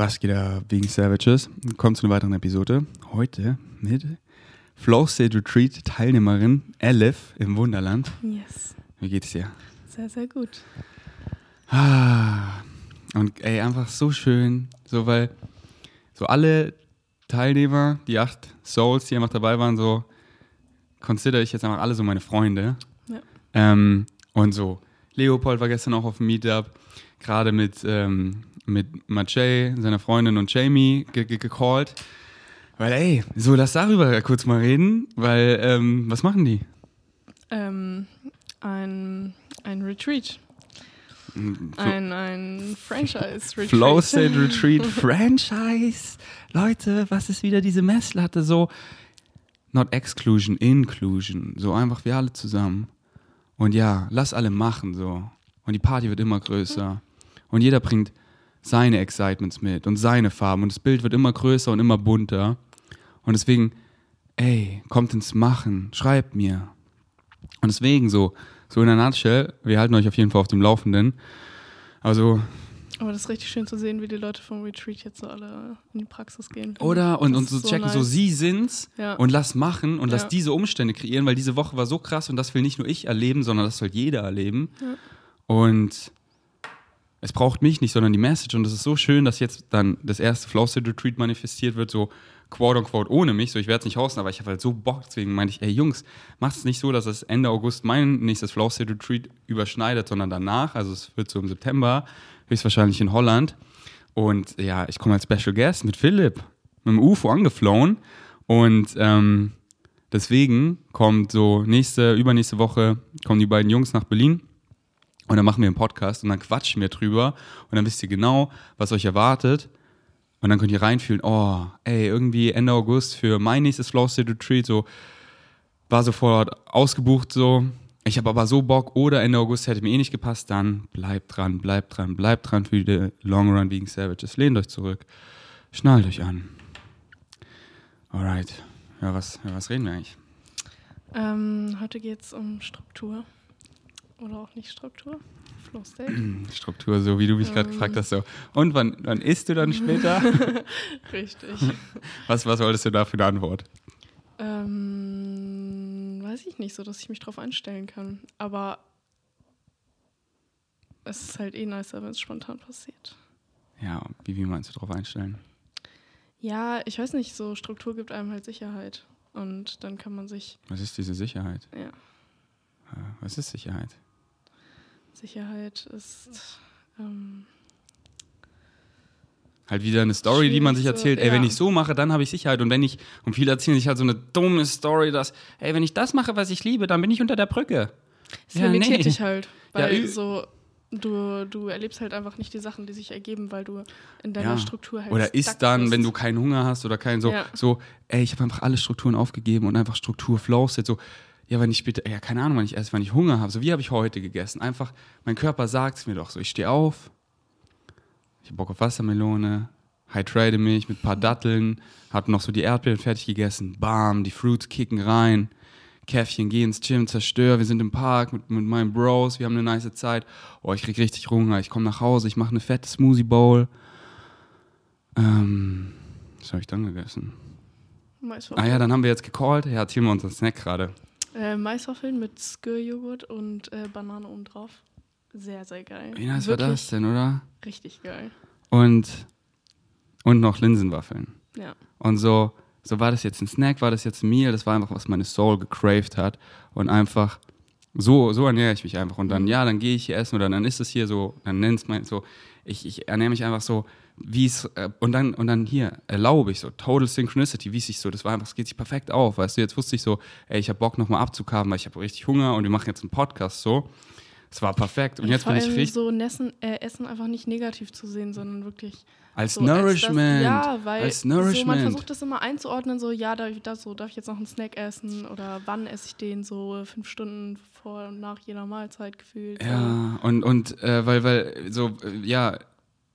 Was geht da wegen Savages? Kommt zu einer weiteren Episode. Heute mit Flow State Retreat Teilnehmerin Elif im Wunderland. Yes. Wie geht's dir? Sehr, sehr gut. Ah, und ey, einfach so schön, so weil so alle Teilnehmer, die acht Souls, die einfach dabei waren, so consider ich jetzt einfach alle so meine Freunde. Ja. Ähm, und so, Leopold war gestern auch auf dem Meetup, gerade mit, ähm, mit Macei, seiner Freundin und Jamie ge ge gecallt. Weil, ey, so lass darüber kurz mal reden, weil, ähm, was machen die? Ähm, ein, ein Retreat. Ein, ein Franchise-Retreat. Flow State Retreat Franchise. Leute, was ist wieder diese Messlatte? So, not exclusion, inclusion. So einfach wir alle zusammen. Und ja, lass alle machen so. Und die Party wird immer größer. Und jeder bringt seine Excitements mit und seine Farben. Und das Bild wird immer größer und immer bunter. Und deswegen, ey, kommt ins Machen, schreibt mir. Und deswegen so, so in der Nutshell, wir halten euch auf jeden Fall auf dem Laufenden. Also, Aber das ist richtig schön zu sehen, wie die Leute vom Retreat jetzt so alle in die Praxis gehen. Oder? Und, Das und so ist checken, so nice. sie sind's Ja. und lass machen und lass Ja. diese Umstände kreieren, weil diese Woche war so krass und das will nicht nur ich erleben, sondern das soll jeder erleben. Ja. Und es braucht mich nicht, sondern die Message. Und es ist so schön, dass jetzt dann das erste Flow State Retreat manifestiert wird, so quote unquote ohne mich. So, ich werde es nicht hosten, aber ich habe halt so Bock. Deswegen meinte ich, ey Jungs, macht es nicht so, dass es Ende August mein nächstes Flow State Retreat überschneidet, sondern danach. Also es wird so im September, höchstwahrscheinlich in Holland. Und ja, ich komme als Special Guest mit Philipp, mit dem UFO angeflohen. Und ähm, deswegen kommt so nächste, übernächste Woche kommen die beiden Jungs nach Berlin. Und dann machen wir einen Podcast und dann quatschen wir drüber. Und dann wisst ihr genau, was euch erwartet. Und dann könnt ihr reinfühlen, oh, ey, irgendwie Ende August für mein nächstes Flow State Retreat, so war sofort ausgebucht so. Ich habe aber so Bock oder Ende August hätte mir eh nicht gepasst, dann bleibt dran, bleibt dran, bleibt dran für die Long Run wegen Savages. Lehnt euch zurück, schnallt euch an. Alright. Ja, was, ja, was reden wir eigentlich? Ähm, heute geht es um Struktur. Oder auch nicht Struktur. Flow State. Struktur, so wie du mich gerade Ähm. gefragt hast. So. Und wann, wann isst du dann später? Richtig. was, was wolltest du da für eine Antwort? ähm, weiß ich nicht so, dass ich mich drauf einstellen kann. Aber es ist halt eh nicer, wenn es spontan passiert. Ja, wie, wie meinst du darauf einstellen? Ja, ich weiß nicht, so Struktur gibt einem halt Sicherheit. Und dann kann man sich, Was ist diese Sicherheit? ja, Äh, Was ist Sicherheit? Sicherheit ist. Ähm, Halt wieder eine Story, die man sich Schwierig so, erzählt, ey, wenn ja. ich so mache, dann habe ich Sicherheit. Und wenn ich, und viele erzählen sich halt so eine dumme Story, dass, ey, wenn ich das mache, was ich liebe, dann bin ich unter der Brücke. es Ja, limitiert nee. dich halt. Ja, Weil ü- so, du, du erlebst halt einfach nicht die Sachen, die sich ergeben, weil du in deiner Ja. Struktur halt Oder ist dann, bist. wenn du keinen Hunger hast oder keinen so, Ja. so, ey, ich habe einfach alle Strukturen aufgegeben und einfach Struktur flows jetzt so, ja, wenn ich später, ja, keine Ahnung, wann ich esse, wenn ich Hunger habe, so wie habe ich heute gegessen? Einfach, mein Körper sagt es mir doch so, ich stehe auf, ich habe Bock auf Wassermelone, hydrate mich mit ein paar Datteln, hab noch so die Erdbeeren fertig gegessen, bam, die Fruits kicken rein, Käffchen, geh ins Gym, zerstör, wir sind im Park mit, mit meinen Bros, wir haben eine nice Zeit, oh, ich krieg richtig Hunger, ich komme nach Hause, ich mache eine fette Smoothie Bowl, ähm, was habe ich dann gegessen? Ah ja, dann haben wir jetzt gecallt. Ja, erzähl mal unseren Snack gerade. Äh, Maiswaffeln mit Skir-Joghurt und äh, Banane oben drauf. Sehr, sehr geil. Wie nice war das denn, oder? Richtig geil. Und, und noch Linsenwaffeln. Ja. Und so, so war das jetzt ein Snack, war das jetzt ein Meal, das war einfach, was meine Soul gecraved hat. Und einfach, so, so ernähre ich mich einfach. Und dann, ja, dann gehe ich hier essen oder dann ist es hier so, dann nennt es mein so, ich, ich ernähre mich einfach so, wie es, äh, und dann, und dann hier, erlaube ich so, Total Synchronicity, wie es sich so, das war einfach, es geht sich perfekt auf, weißt du, jetzt wusste ich so, ey, ich habe Bock nochmal abzukaben, weil ich habe richtig Hunger und wir machen jetzt einen Podcast so. Es war perfekt. Und jetzt vor bin ich richtig, so Nessen, äh, Essen einfach nicht negativ zu sehen, sondern wirklich als so, als Nourishment, Das, ja, weil als so, man Nourishment. versucht das immer einzuordnen, so, ja, darf ich das so, darf ich jetzt noch einen Snack essen oder wann esse ich den so fünf Stunden vor und nach jeder Mahlzeit gefühlt. Ja, und, und äh, weil, weil, so, äh, ja,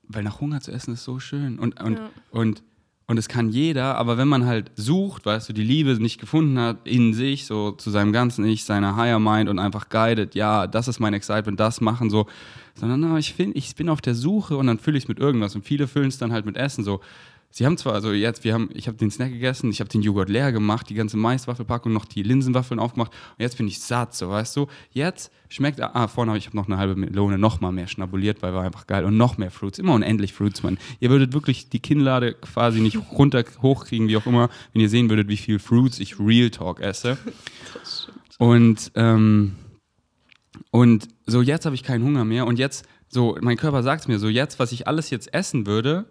weil nach Hunger zu essen ist so schön. Und, und, Ja. und, Und es kann jeder, aber wenn man halt sucht, weißt du, die Liebe nicht gefunden hat in sich, so zu seinem ganzen Ich, seiner Higher Mind und einfach guided, ja, das ist mein Excitement, das machen, so, sondern na, ich, find, ich bin auf der Suche und dann fülle ich es mit irgendwas und viele füllen es dann halt mit Essen, so, Sie haben zwar, also jetzt, wir haben, ich habe den Snack gegessen, ich habe den Joghurt leer gemacht, die ganze Maiswaffelpackung, noch die Linsenwaffeln aufgemacht und jetzt bin ich satt, so weißt du. Jetzt schmeckt, ah, vorne habe ich hab noch eine halbe Melone noch mal mehr schnabuliert, weil war einfach geil und noch mehr Fruits, immer unendlich Fruits, Mann. Ihr würdet wirklich die Kinnlade quasi nicht runter hochkriegen, wie auch immer, wenn ihr sehen würdet, wie viel Fruits ich Real Talk esse. Und ähm, und so jetzt habe ich keinen Hunger mehr und jetzt so mein Körper sagt es mir so jetzt, was ich alles jetzt essen würde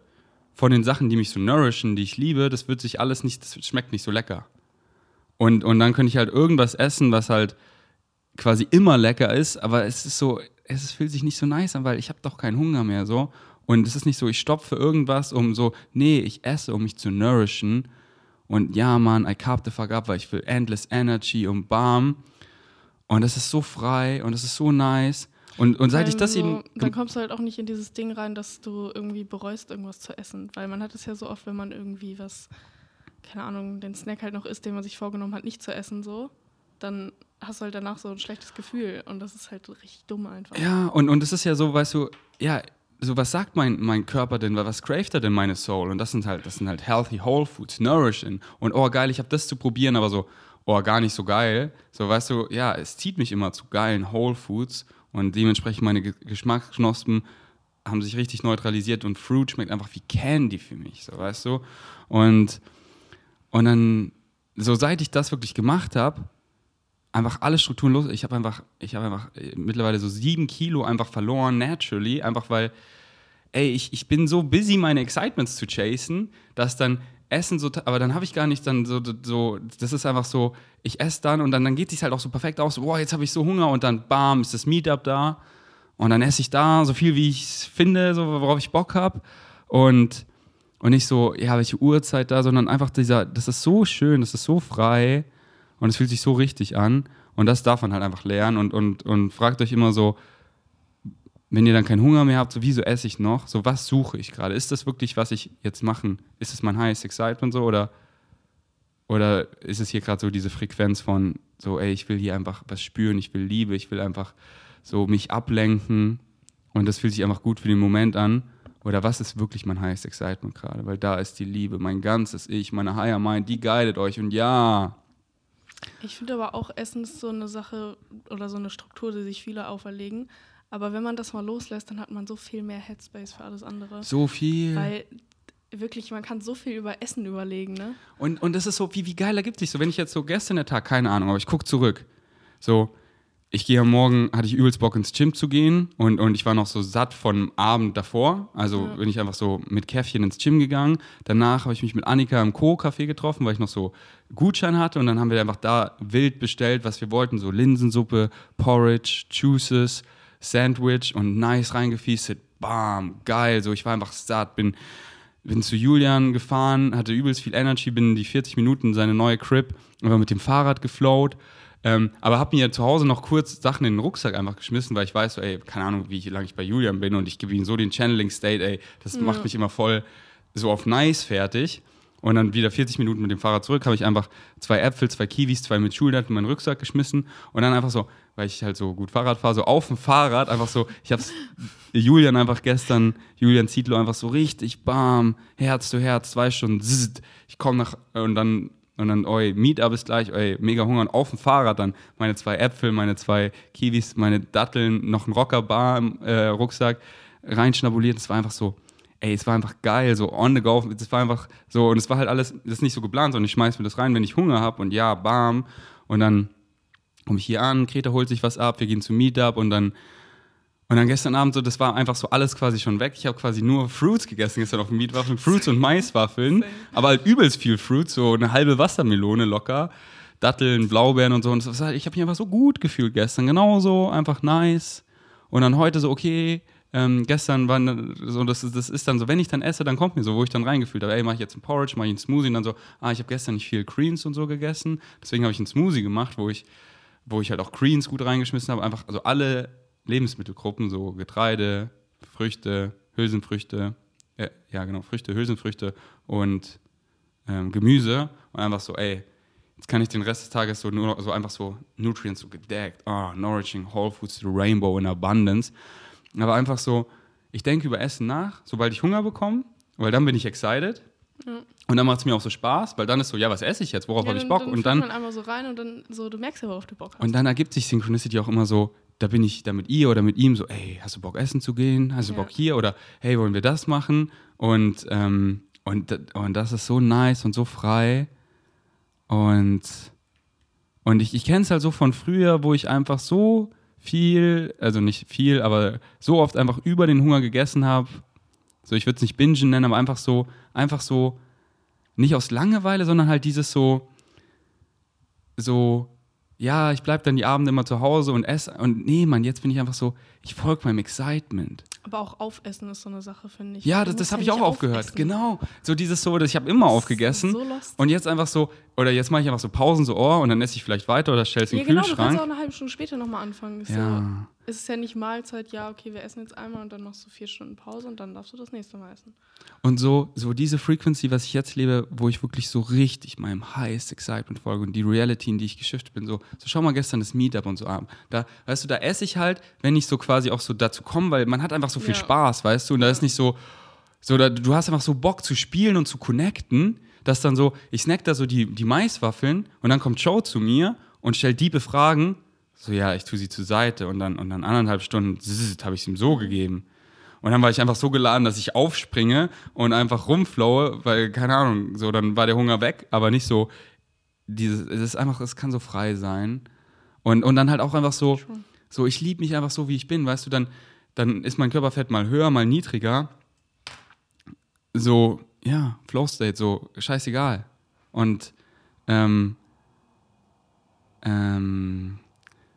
von den Sachen, die mich so nourishen, die ich liebe, das wird sich alles nicht, das schmeckt nicht so lecker. Und, und dann könnte ich halt irgendwas essen, was halt quasi immer lecker ist, aber es ist so, es fühlt sich nicht so nice an, weil ich habe doch keinen Hunger mehr so. Und es ist nicht so, ich stopfe irgendwas, um so, nee, ich esse, um mich zu nourishen. Und ja, man, I carb the fuck up, weil ich will endless energy und bam. Und das ist so frei und das ist so nice. Und, und seit ich das so, eben. Dann kommst du halt auch nicht in dieses Ding rein, dass du irgendwie bereust, irgendwas zu essen. Weil man hat es ja so oft, wenn man irgendwie was, keine Ahnung, den Snack halt noch isst, den man sich vorgenommen hat, nicht zu essen, so, dann hast du halt danach so ein schlechtes Gefühl. Und das ist halt richtig dumm einfach. Ja, und, und es ist ja so, weißt du, ja, so was sagt mein, mein Körper denn, was craved er denn meine Soul? Und das sind halt, das sind halt healthy whole foods, nourishing. Und oh geil, ich habe das zu probieren, aber so, oh gar nicht so geil. So weißt du, ja, es zieht mich immer zu geilen Whole Foods und dementsprechend meine Geschmacksknospen haben sich richtig neutralisiert und Fruit schmeckt einfach wie Candy für mich, so weißt du. Und, und dann, so seit ich das wirklich gemacht habe, einfach alle Strukturen los. Ich habe einfach, ich habe einfach äh, mittlerweile so sieben Kilo einfach verloren, naturally, einfach weil, ey, ich, ich bin so busy, meine Excitements zu chasen, dass dann Essen so, aber dann habe ich gar nicht dann so, so, das ist einfach so, ich esse dann und dann, dann geht es halt auch so perfekt aus, boah, jetzt habe ich so Hunger und dann bam, ist das Meetup da und dann esse ich da so viel, wie ich finde, so, worauf ich Bock habe und, und nicht so, ja, welche Uhrzeit da, sondern einfach dieser, das ist so schön, das ist so frei und es fühlt sich so richtig an und das darf man halt einfach lernen und, und, und fragt euch immer so, wenn ihr dann keinen Hunger mehr habt, so wieso esse ich noch? So was suche ich gerade? Ist das wirklich, was ich jetzt machen? Ist es mein highest excitement so oder oder ist es hier gerade so diese Frequenz von so, ey, ich will hier einfach was spüren, ich will Liebe, ich will einfach so mich ablenken und das fühlt sich einfach gut für den Moment an? Oder was ist wirklich mein highest excitement gerade? Weil da ist die Liebe, mein ganzes Ich, meine higher mind, die guidet euch und ja. Ich finde aber auch Essen ist so eine Sache oder so eine Struktur, die sich viele auferlegen. Aber wenn man das mal loslässt, dann hat man so viel mehr Headspace für alles andere. So viel. Weil wirklich, man kann so viel über Essen überlegen, ne? Und, und das ist so, wie, wie geil ergibt sich so, wenn ich jetzt so gestern der Tag, keine Ahnung, aber ich gucke zurück. So, ich gehe am Morgen, hatte ich übelst Bock ins Gym zu gehen und, und ich war noch so satt vom Abend davor. Also ja. bin ich einfach so mit Käffchen ins Gym gegangen. Danach habe ich mich mit Annika im Co-Café getroffen, weil ich noch so Gutschein hatte und dann haben wir einfach da wild bestellt, was wir wollten. So Linsensuppe, Porridge, Juices, Sandwich und nice reingefeastet. Bam, geil. So, ich war einfach satt. Bin, bin zu Julian gefahren, hatte übelst viel Energy, bin die 40 Minuten in seine neue Crib, war mit dem Fahrrad geflowt. Ähm, aber habe mir zu Hause noch kurz Sachen in den Rucksack einfach geschmissen, weil ich weiß, so, ey, keine Ahnung, wie lange ich bei Julian bin und ich gebe ihm so den Channeling State, ey, das ja. macht mich immer voll so auf nice fertig. Und dann wieder 40 Minuten mit dem Fahrrad zurück, habe ich einfach zwei Äpfel, zwei Kiwis, zwei mit Schuldaten in meinen Rucksack geschmissen und dann einfach so, weil ich halt so gut Fahrrad fahre, so auf dem Fahrrad einfach so, ich hab's Julian einfach gestern, Julian Zietlow einfach so richtig, bam, Herz zu Herz, zwei Stunden, zzzt, ich komme nach, und dann, und dann, oi, Meetup ist gleich, oi, mega Hunger und auf dem Fahrrad dann meine zwei Äpfel, meine zwei Kiwis, meine Datteln, noch ein Rockerbar im äh, Rucksack reinschnabuliert, das war einfach so, ey, es war einfach geil, so on the go, das war einfach so, und es war halt alles, das ist nicht so geplant, sondern ich schmeiß mir das rein, wenn ich Hunger habe und ja, bam, und dann komme ich hier an, Greta holt sich was ab, wir gehen zum Meetup und dann, und dann gestern Abend so, das war einfach so alles quasi schon weg. Ich habe quasi nur Fruits gegessen gestern auf dem Meatwaffeln, Fruits und Maiswaffeln, aber halt übelst viel Fruits, so eine halbe Wassermelone locker, Datteln, Blaubeeren und so. Und ich habe mich einfach so gut gefühlt gestern, genauso, einfach nice. Und dann heute so, okay, ähm, gestern war so, das, das ist dann so, wenn ich dann esse, dann kommt mir so, wo ich dann reingefühlt habe, ey, mache ich jetzt einen Porridge, mache ich einen Smoothie und dann so, ah, ich habe gestern nicht viel Greens und so gegessen, deswegen habe ich einen Smoothie gemacht, wo ich, wo ich halt auch Greens gut reingeschmissen habe, einfach also alle Lebensmittelgruppen, so Getreide, Früchte, Hülsenfrüchte, äh, ja genau, Früchte, Hülsenfrüchte und ähm, Gemüse und einfach so, ey, jetzt kann ich den Rest des Tages so nur so einfach so Nutrients so gedeckt, ah, nourishing, whole foods, the rainbow in abundance. Aber einfach so, ich denke über Essen nach, sobald ich Hunger bekomme, weil dann bin ich excited. Und dann macht es mir auch so Spaß, weil dann ist so, ja, was esse ich jetzt? Worauf Ja, habe ich Bock? dann und dann, man einmal so rein und dann so, du merkst ja, worauf du Bock hast. und dann ergibt sich Synchronicity auch immer so, da bin ich da mit ihr oder mit ihm so, ey, hast du Bock essen zu gehen? Hast du Ja. Bock hier? Oder hey, wollen wir das machen? Und, ähm, und, und das ist so nice und so frei. Und, und ich, ich kenne es halt so von früher, wo ich einfach so viel, also nicht viel, aber so oft einfach über den Hunger gegessen habe. So, ich würde es nicht bingen nennen, aber einfach so, einfach so, nicht aus Langeweile, sondern halt dieses so, so, ja, ich bleibe dann die Abende immer zu Hause und esse. Und nee, Mann, jetzt bin ich einfach so, ich folge meinem Excitement. Aber auch aufessen ist so eine Sache, finde ich. Ja, Du das, das habe ja ich auch aufgehört. aufessen. Genau. So dieses so, dass ich habe immer aufgegessen. So lost. und jetzt einfach so, oder jetzt mache ich einfach so Pausen, so, oh, und dann esse ich vielleicht weiter oder stell's in ja, den genau, du kannst Kühlschrank. auch eine halbe Stunde später nochmal anfangen. Ja. So, es ist ja nicht Mahlzeit, ja, okay, wir essen jetzt einmal und dann machst du vier Stunden Pause und dann darfst du das nächste Mal essen. Und so, so diese Frequency, was ich jetzt lebe, wo ich wirklich so richtig meinem highest excitement folge und die Reality, in die ich geschiftet bin, so, so schau mal gestern das Meetup und so ab. Da, weißt du, da esse ich halt, wenn ich so quasi auch so dazu komme, weil man hat einfach so viel Ja. Spaß, weißt du, und da ist nicht so, so da, du hast einfach so Bock zu spielen und zu connecten, dass dann so, ich snack da so die, die Maiswaffeln und dann kommt Joe zu mir und stellt diebe Fragen, so ja, ich tue sie zur Seite und dann, und dann anderthalb Stunden habe ich es ihm so gegeben. Und dann war ich einfach so geladen, dass ich aufspringe und einfach rumflowe, weil, keine Ahnung, so, dann war der Hunger weg, aber nicht so, dieses, es ist einfach, es kann so frei sein. Und, und dann halt auch einfach so, so, ich liebe mich einfach so, wie ich bin, weißt du, dann, dann ist mein Körperfett mal höher, mal niedriger. So, ja, Flow State, so, scheißegal. Und, ähm, ähm,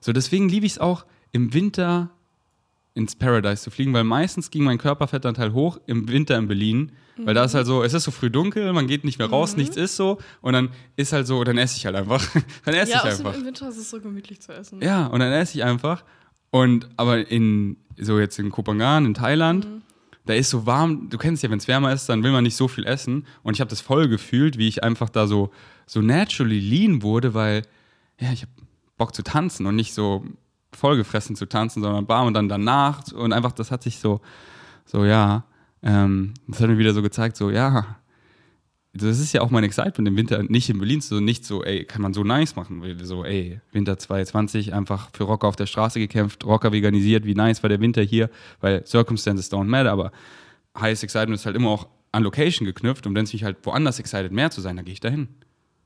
so, deswegen liebe ich es auch im Winter ins Paradise zu fliegen, weil meistens ging mein Körperfettanteil hoch im Winter in Berlin, weil da ist halt so, es ist so früh dunkel, man geht nicht mehr raus, nichts ist so und dann ist halt so, dann esse ich halt einfach. dann esse ja, ich einfach. im Winter ist es so gemütlich zu essen. Ja, und dann esse ich einfach. Und aber in, so jetzt in Kopangan, in Thailand, da ist so warm, du kennst ja, wenn es wärmer ist, dann will man nicht so viel essen. Und ich habe das voll gefühlt, wie ich einfach da so, so naturally lean wurde, weil, ja, ich habe Bock zu tanzen und nicht so vollgefressen zu tanzen, sondern bam und dann danach. Und einfach, das hat sich so, so, ja, ähm, das hat mir wieder so gezeigt, so, ja, das ist ja auch mein Excitement im Winter, nicht in Berlin, so nicht so, ey, kann man so nice machen, so, ey, Winter 2020 einfach für Rocker auf der Straße gekämpft, Rocker veganisiert, wie nice war der Winter hier, weil Circumstances don't matter, aber highest Excitement ist halt immer auch an Location geknüpft und wenn es mich halt woanders excited mehr zu sein, dann gehe ich dahin.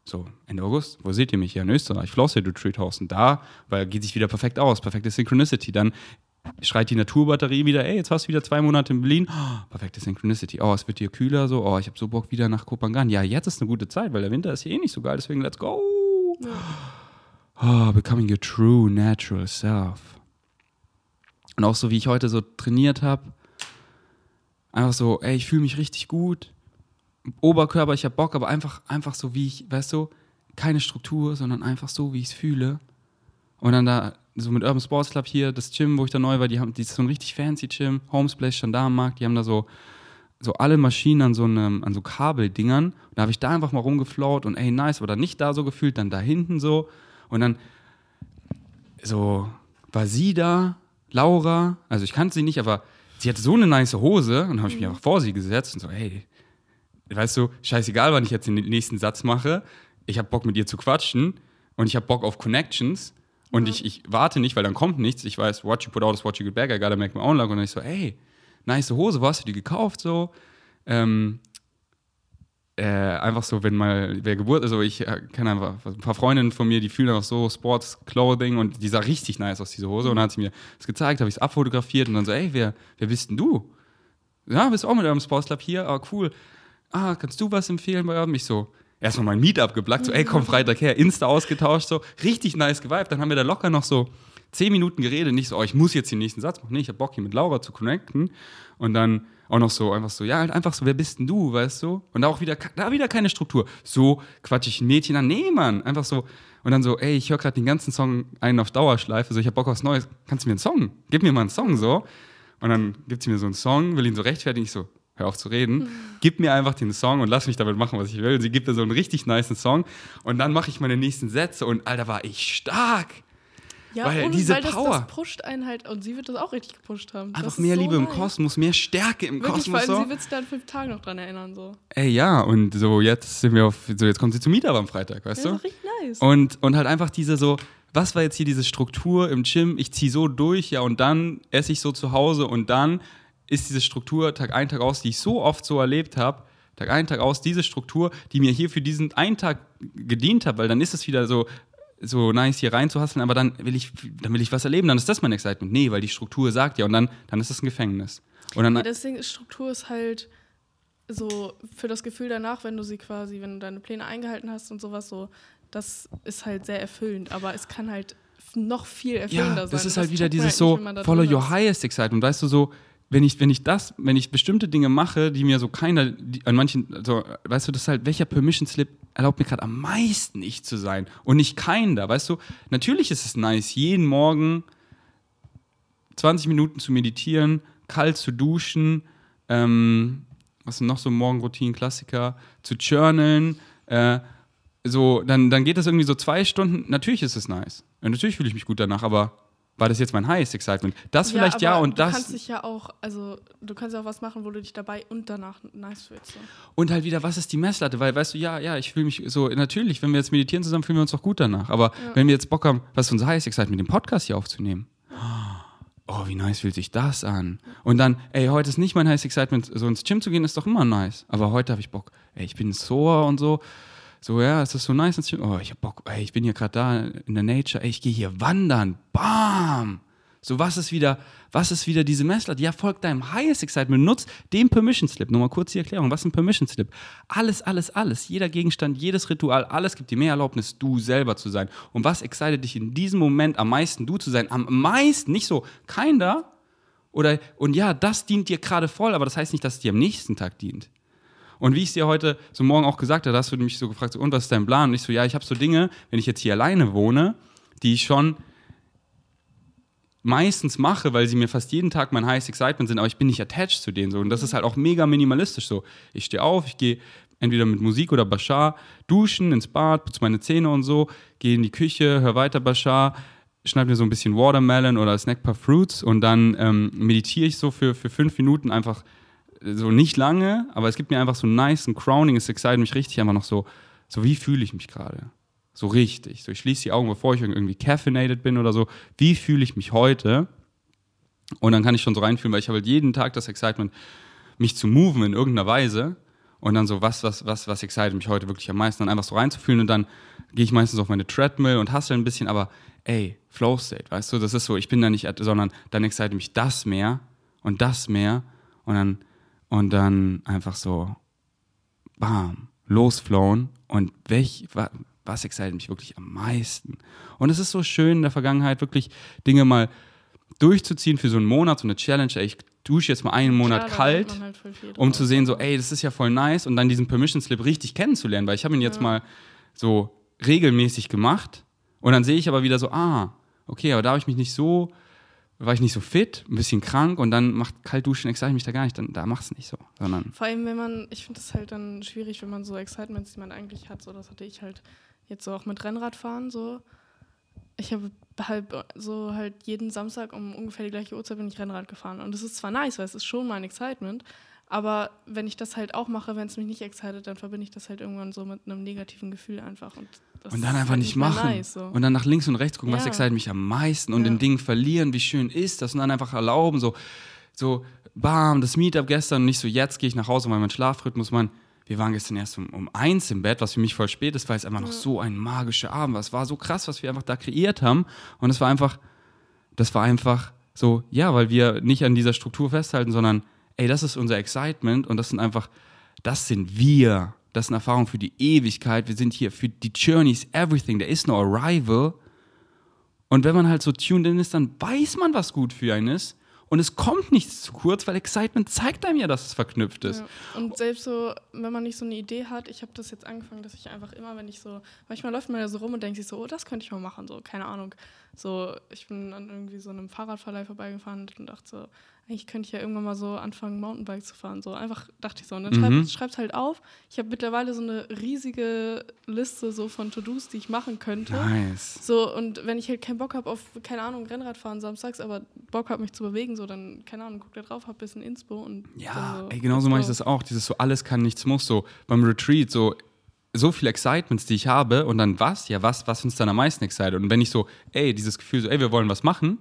So, Ende August, wo seht ihr mich? Hier in Österreich, Flosshead Retreat House. Und da, weil geht sich wieder perfekt aus, perfekte Synchronicity. Dann schreit die Naturbatterie wieder, ey, jetzt hast du wieder zwei Monate in Berlin. Oh, perfekte Synchronicity. Oh, es wird hier kühler, so. Oh, ich habe so Bock wieder nach Kopangan. Ja, jetzt ist eine gute Zeit, weil der Winter ist hier eh nicht so geil, deswegen let's go. Oh, becoming your true natural self. Und auch so, wie ich heute so trainiert habe. Einfach so, ey, ich fühle mich richtig gut. Oberkörper, ich habe Bock, aber einfach, einfach so, wie ich, weißt du, keine Struktur, sondern einfach so, wie ich es fühle. Und dann da, so mit Urban Sports Club hier, das Gym, wo ich da neu war, die haben, die ist so ein richtig fancy Gym, Homesplace, stand da am Markt, die haben da so, so alle Maschinen an so, einem, an so Kabeldingern. Und da habe ich da einfach mal rumgeflaut und ey, nice, dann nicht da so gefühlt, dann da hinten so. Und dann so war sie da, Laura, also ich kannte sie nicht, aber sie hatte so eine nice Hose und habe ich mich einfach vor sie gesetzt und so, hey, weißt du, scheißegal, wann ich jetzt den nächsten Satz mache, ich habe Bock mit ihr zu quatschen und ich habe Bock auf Connections und ich, ich warte nicht, weil dann kommt nichts. Ich weiß, what you put out is what you get back, I gotta make my own luck. Und dann ich so, ey, nice Hose, wo hast du die gekauft? So, ähm, äh, einfach so, wenn mal wer Geburt, also ich äh, kenne einfach ein paar Freundinnen von mir, die fühlen einfach so Sports Clothing und die sah richtig nice aus, diese Hose. Und dann hat sie mir das gezeigt, habe ich es abfotografiert und dann so, ey, wer, wer bist denn du? Ja, bist auch mit eurem Sports Club hier? Ah, cool. Ah, kannst du was empfehlen bei eurem? Ich so, erstmal mein Meetup geblackt, so, ey, komm Freitag her, Insta ausgetauscht, so, richtig nice geweibt. Dann haben wir da locker noch so zehn Minuten geredet, nicht so, oh, ich muss jetzt den nächsten Satz machen. Nee, ich hab Bock hier mit Laura zu connecten. Und dann auch noch so, einfach so, ja, halt einfach so, wer bist denn du, weißt du? Und da auch wieder, da wieder keine Struktur. So quatsch ich ein Mädchen an, nee, Mann, einfach so. Und dann so, ey, ich höre gerade den ganzen Song einen auf Dauerschleife, so, ich hab Bock aufs Neues. Kannst du mir einen Song? Gib mir mal einen Song, so. Und dann gibt sie mir so einen Song, will ihn so rechtfertigen, ich so, hör auf zu reden, gib mir einfach den Song und lass mich damit machen, was ich will. Und sie gibt mir so einen richtig niceen Song und dann mache ich meine nächsten Sätze und Alter, war ich stark. Ja, Weil und diese weil das, Power. das pusht einen halt, und sie wird das auch richtig gepusht haben. Einfach das mehr so Liebe im. Kosmos, mehr Stärke im Wirklich, vor Kosmos. allem, So. sie wird sich da in fünf Tagen noch dran erinnern. So. Ey, ja, und so jetzt sind wir auf, so jetzt kommt sie zum Meetup am Freitag, weißt Ja, du? ist richtig nice. Und, und halt einfach diese so, was war jetzt hier diese Struktur im Gym? Ich ziehe so durch, ja, und dann esse ich so zu Hause und dann ist diese Struktur Tag ein, Tag aus, die ich so oft so erlebt habe, Tag ein, Tag aus, diese Struktur, die mir hier für diesen einen Tag gedient hat, weil dann ist es wieder so, so nice hier reinzuhasseln, aber dann will ich, dann will ich was erleben, dann ist das mein Excitement. Nee, weil die Struktur sagt ja, und dann, dann ist es ein Gefängnis. Und dann, Ja, deswegen ist Struktur ist halt so für das Gefühl danach, wenn du sie quasi, wenn du deine Pläne eingehalten hast und sowas so, das ist halt sehr erfüllend, aber es kann halt noch viel erfüllender ja, sein. das ist halt wieder dieses nicht, so, follow your highest excitement. Weißt du, so, wenn ich, wenn ich das, wenn ich bestimmte Dinge mache, die mir so keiner, an manchen, so, weißt du, das ist halt, welcher Permission Slip erlaubt mir gerade am meisten ich zu sein und nicht keiner, weißt du? Natürlich ist es nice, jeden Morgen 20 Minuten zu meditieren, kalt zu duschen, ähm, was sind noch so Morgenroutinen, Klassiker, zu journalen, äh, so, dann, dann geht das irgendwie so zwei Stunden. Natürlich ist es nice. Und natürlich fühle ich mich gut danach, aber war das jetzt mein highest excitement? Das vielleicht ja, aber und du kannst das. dich ja auch, also du kannst ja auch was machen, wo du dich dabei und danach nice fühlst. So. Und halt wieder, was ist die Messlatte? Weil, weißt du, ja, ja, ich fühle mich so, natürlich, wenn wir jetzt meditieren zusammen, fühlen wir uns doch gut danach. Aber wenn wir jetzt Bock haben, was ist unser highest excitement, den Podcast hier aufzunehmen? Oh, wie nice fühlt sich das an? Und dann, ey, heute ist nicht mein highest excitement, so ins Gym zu gehen, ist doch immer nice. Aber heute habe ich Bock, ey, ich bin sore und so. So, ja, es ist so nice. Oh, ich hab Bock, ey, ich bin hier gerade da in der Nature, ey, ich gehe hier wandern. Bam! So, was ist wieder, was ist wieder diese Messlatte? Ja, folgt deinem highest excitement, nutzt den Permission Slip. Nochmal kurz die Erklärung, was ist ein Permission Slip? Alles, alles, alles, jeder Gegenstand, jedes Ritual, alles gibt dir mehr Erlaubnis, du selber zu sein. Und was excited dich in diesem Moment am meisten, du zu sein? Am meisten, nicht so, keiner. Oder, und ja, das dient dir gerade voll, aber das heißt nicht, dass es dir am nächsten Tag dient. Und wie ich es dir heute so morgen auch gesagt habe, hast du mich so gefragt, so, und was ist dein Plan? Und ich so, ja, ich habe so Dinge, wenn ich jetzt hier alleine wohne, die ich schon meistens mache, weil sie mir fast jeden Tag mein highest excitement sind, aber ich bin nicht attached zu denen so. Und das ist halt auch mega minimalistisch so. Ich stehe auf, ich gehe entweder mit Musik oder Bashar duschen, ins Bad, putze meine Zähne und so, gehe in die Küche, höre weiter Bashar, schneide mir so ein bisschen Watermelon oder snack paar Fruits und dann ähm, meditiere ich so für, für fünf Minuten einfach so nicht lange, aber es gibt mir einfach so nice ein Crowning, es excited mich richtig einfach noch so, so wie fühle ich mich gerade? So richtig. So, ich schließe die Augen, bevor ich irgendwie caffeinated bin oder so. Wie fühle ich mich heute? Und dann kann ich schon so reinfühlen, weil ich habe halt jeden Tag das Excitement, mich zu moven in irgendeiner Weise. Und dann so, was, was, was, was excited mich heute wirklich am meisten? Dann einfach so reinzufühlen und dann gehe ich meistens auf meine Treadmill und hustle ein bisschen, aber ey, Flow State, weißt du, das ist so, ich bin da nicht, sondern dann excited mich das mehr und das mehr und dann, und dann einfach so, bam, losflowen und welch, wa, was excited mich wirklich am meisten? Und es ist so schön in der Vergangenheit wirklich Dinge mal durchzuziehen für so einen Monat, so eine Challenge, ey, ich dusche jetzt mal einen Monat Klar, kalt, halt um zu sehen, so, ey, das ist ja voll nice. Und dann diesen Permission Slip richtig kennenzulernen, weil ich habe ihn jetzt Ja. mal so regelmäßig gemacht. Und dann sehe ich aber wieder so, ah, okay, aber da habe ich mich nicht so, war ich nicht so fit, ein bisschen krank und dann macht Kaltduschen excite mich da gar nicht, dann da es nicht so, sondern Vor allem, wenn man, ich finde es halt dann schwierig, wenn man so Excitements, die man eigentlich hat, so das hatte ich halt jetzt so auch mit Rennradfahren so. Ich habe halt so halt jeden Samstag um ungefähr die gleiche Uhrzeit bin ich Rennrad gefahren. Und das ist zwar nice, weil es ist schon mein Excitement, aber wenn ich das halt auch mache, wenn es mich nicht excited, dann verbinde ich das halt irgendwann so mit einem negativen Gefühl einfach. Und, das und dann einfach halt nicht machen. Nice, so. Und dann nach links und rechts gucken, was Ja. excited mich am meisten und Ja. in Dingen verlieren, wie schön ist das und dann einfach erlauben, so, so, bam, das Meetup gestern, nicht so, jetzt gehe ich nach Hause, weil mein Schlafrhythmus, man, wir waren gestern erst um, um eins im Bett, was für mich voll spät ist, weil es einfach noch so ein magischer Abend war. Es war so krass, was wir einfach da kreiert haben und es war einfach, das war einfach so, ja, weil wir nicht an dieser Struktur festhalten, sondern, ey, das ist unser Excitement und das sind einfach, das sind wir. Das sind Erfahrungen für die Ewigkeit. Wir sind hier für die Journeys, everything. There is no arrival. Und wenn man halt so tuned in ist, dann weiß man, was gut für einen ist. Und es kommt nichts zu kurz, weil Excitement zeigt einem ja, dass es verknüpft ist. Ja. Und selbst so, wenn man nicht so eine Idee hat, ich habe das jetzt angefangen, dass ich einfach immer, wenn ich so, manchmal läuft man ja so rum und denkt sich so, oh, das könnte ich mal machen, so, keine Ahnung. So, ich bin an irgendwie so einem Fahrradverleih vorbeigefahren und dachte so, ich könnte ja irgendwann mal so anfangen, Mountainbike zu fahren. So einfach dachte ich so. Und dann Mhm. schreib, schreib's halt auf. Ich habe mittlerweile so eine riesige Liste so von To-Dos, die ich machen könnte. Nice. So, und wenn ich halt keinen Bock habe auf, keine Ahnung, Rennrad fahren samstags, aber Bock habe, mich zu bewegen, so, dann, keine Ahnung, guck da drauf, hab ein bisschen Inspo und Ja, so, ey, genauso mache ich das auch. Dieses so alles kann, nichts muss. So beim Retreat, so so viel Excitements, die ich habe und dann was? Ja, was, was uns dann am meisten excited? Und wenn ich so, ey, dieses Gefühl so, ey, wir wollen was machen,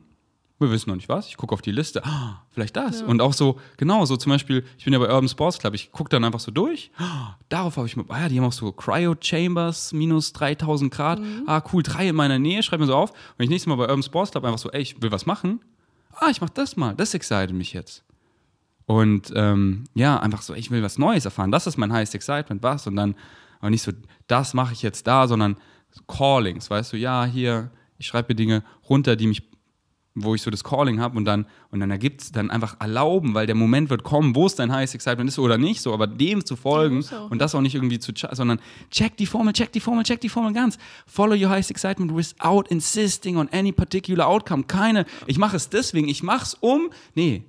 wir wissen noch nicht was, ich gucke auf die Liste, ah, vielleicht das. Ja. Und auch so, genau, so zum Beispiel, ich bin ja bei Urban Sports Club, ich gucke dann einfach so durch, ah, darauf habe ich mir, ah ja, die haben auch so Cryo Chambers, minus 3000 Grad, ah cool, drei in meiner Nähe, schreib mir so auf. Wenn ich nächstes Mal bei Urban Sports Club einfach so, ey, ich will was machen, ah, ich mach das mal, das excited mich jetzt. Und ähm, ja, einfach so, ich will was Neues erfahren. Das ist mein highest excitement, was? Und dann, aber nicht so, das mache ich jetzt da, sondern so Callings, weißt du, ja, hier, ich schreibe mir Dinge runter, die mich, wo ich so das Calling habe und dann, und dann ergibt es dann einfach erlauben, weil der Moment wird kommen, wo es dein highest excitement ist oder nicht, so, aber dem zu folgen und das auch nicht irgendwie zu, sondern check die Formel, check die Formel, check die Formel ganz. Follow your highest excitement without insisting on any particular outcome. Keine, ich mache es deswegen, ich mache es um, nee,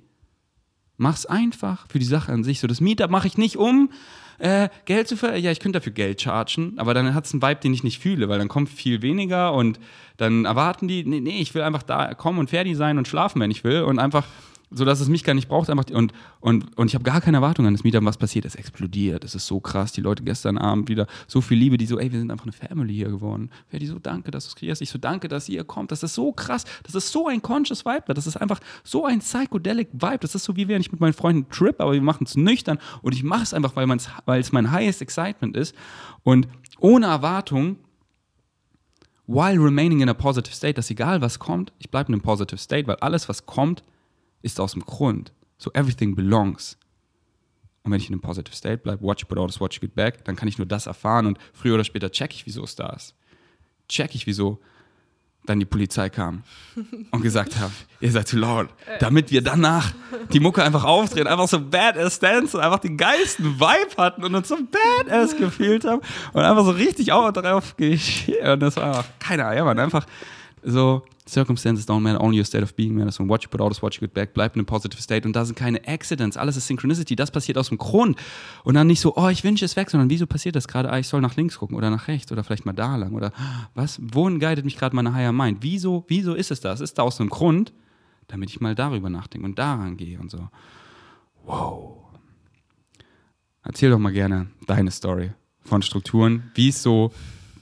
Mach's einfach für die Sache an sich. So, das Meetup mache ich nicht um, äh, Geld zu ver... Ja, ich könnte dafür Geld chargen, aber dann hat es einen Vibe, den ich nicht fühle, weil dann kommt viel weniger und dann erwarten die, nee, nee, ich will einfach da kommen und fertig sein und schlafen, wenn ich will und einfach, so dass es mich gar nicht braucht, einfach und, und, und ich habe gar keine Erwartung an das Meetup, was passiert, es explodiert, es ist so krass, die Leute gestern Abend wieder, so viel Liebe, die so, ey, wir sind einfach eine Family hier geworden. Ferdi, so danke, dass du es kreierst, ich so danke, dass ihr kommt, das ist so krass, das ist so ein conscious Vibe, das ist einfach so ein psychedelic Vibe, das ist so wie wenn ich mit meinen Freunden trip, aber wir machen es nüchtern und ich mache es einfach, weil es mein highest excitement ist. Und ohne Erwartung while remaining in a positive state, dass egal was kommt, ich bleibe in einem positive state, weil alles, was kommt, ist aus dem Grund. So everything belongs. Und wenn ich in einem positive state bleibe, watch you put out is watch you get back, dann kann ich nur das erfahren und früher oder später check ich, wieso es da ist. Check ich, wieso dann die Polizei kam und gesagt hat, ihr seid zu laut, damit wir danach die Mucke einfach aufdrehen, einfach so badass dance und einfach den geilsten Vibe hatten und uns so badass gefühlt haben und einfach so richtig auch drauf geschehen. Und das war einfach, keine Ahnung, einfach so, circumstances don't matter, only your state of being matters. Und what you put out is what you get back, bleibt in einem positive state. Und da sind keine Accidents, alles ist Synchronicity, das passiert aus dem Grund. Und dann nicht so, oh, ich wünsche es weg, sondern wieso passiert das gerade? Ah, ich soll nach links gucken oder nach rechts oder vielleicht mal da lang oder was? Wohin guidet mich gerade meine Higher Mind? Wieso, wieso ist es das? Ist da aus einem Grund, damit ich mal darüber nachdenke und daran gehe und so. Wow. Erzähl doch mal gerne deine Story von Strukturen, wie es so,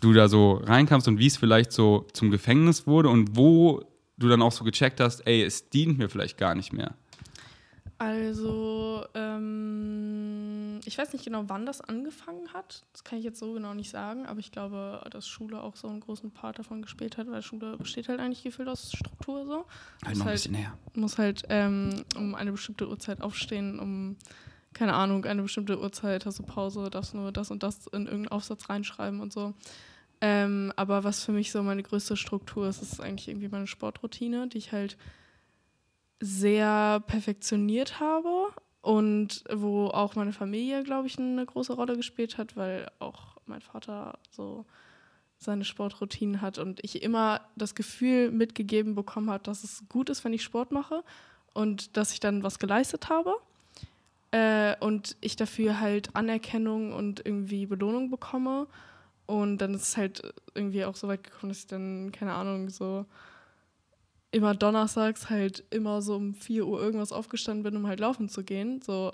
du da so reinkamst und wie es vielleicht so zum Gefängnis wurde und wo du dann auch so gecheckt hast, ey, es dient mir vielleicht gar nicht mehr. Also, ähm, ich weiß nicht genau, wann das angefangen hat. Das kann ich jetzt so genau nicht sagen, aber ich glaube, dass Schule auch so einen großen Part davon gespielt hat, weil Schule besteht halt eigentlich gefühlt aus Struktur so. Halt Muss noch ein halt- bisschen näher. muss halt ähm, um eine bestimmte Uhrzeit aufstehen, um, keine Ahnung, eine bestimmte Uhrzeit, hast du Pause, darfst nur das und das in irgendeinen Aufsatz reinschreiben und so. Ähm, aber was für mich so meine größte Struktur ist, ist eigentlich irgendwie meine Sportroutine, die ich halt sehr perfektioniert habe und wo auch meine Familie, glaube ich, eine große Rolle gespielt hat, weil auch mein Vater so seine Sportroutinen hat und ich immer das Gefühl mitgegeben bekommen habe, dass es gut ist, wenn ich Sport mache und dass ich dann was geleistet habe äh, und ich dafür halt Anerkennung und irgendwie Belohnung bekomme und dann ist es halt irgendwie auch so weit gekommen, dass ich dann, keine Ahnung, so immer donnerstags halt immer so um 4 Uhr irgendwas aufgestanden bin, um halt laufen zu gehen. So.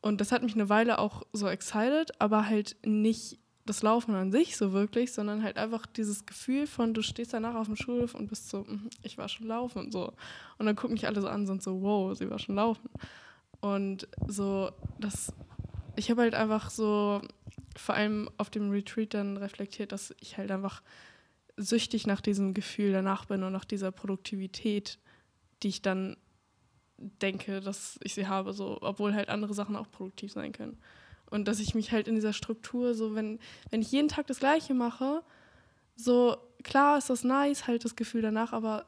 Und das hat mich eine Weile auch so excited, aber halt nicht das Laufen an sich so wirklich, sondern halt einfach dieses Gefühl von, du stehst danach auf dem Schulhof und bist so, "Mhm, ich war schon laufen und so. Und dann gucken mich alle so an und sind so, wow, sie war schon laufen. Und so, das, ich habe halt einfach so, vor allem auf dem Retreat dann reflektiert, dass ich halt einfach süchtig nach diesem Gefühl danach bin und nach dieser Produktivität, die ich dann denke, dass ich sie habe, so, obwohl halt andere Sachen auch produktiv sein können. Und dass ich mich halt in dieser Struktur, so wenn, wenn ich jeden Tag das Gleiche mache, so klar ist das nice, halt das Gefühl danach, aber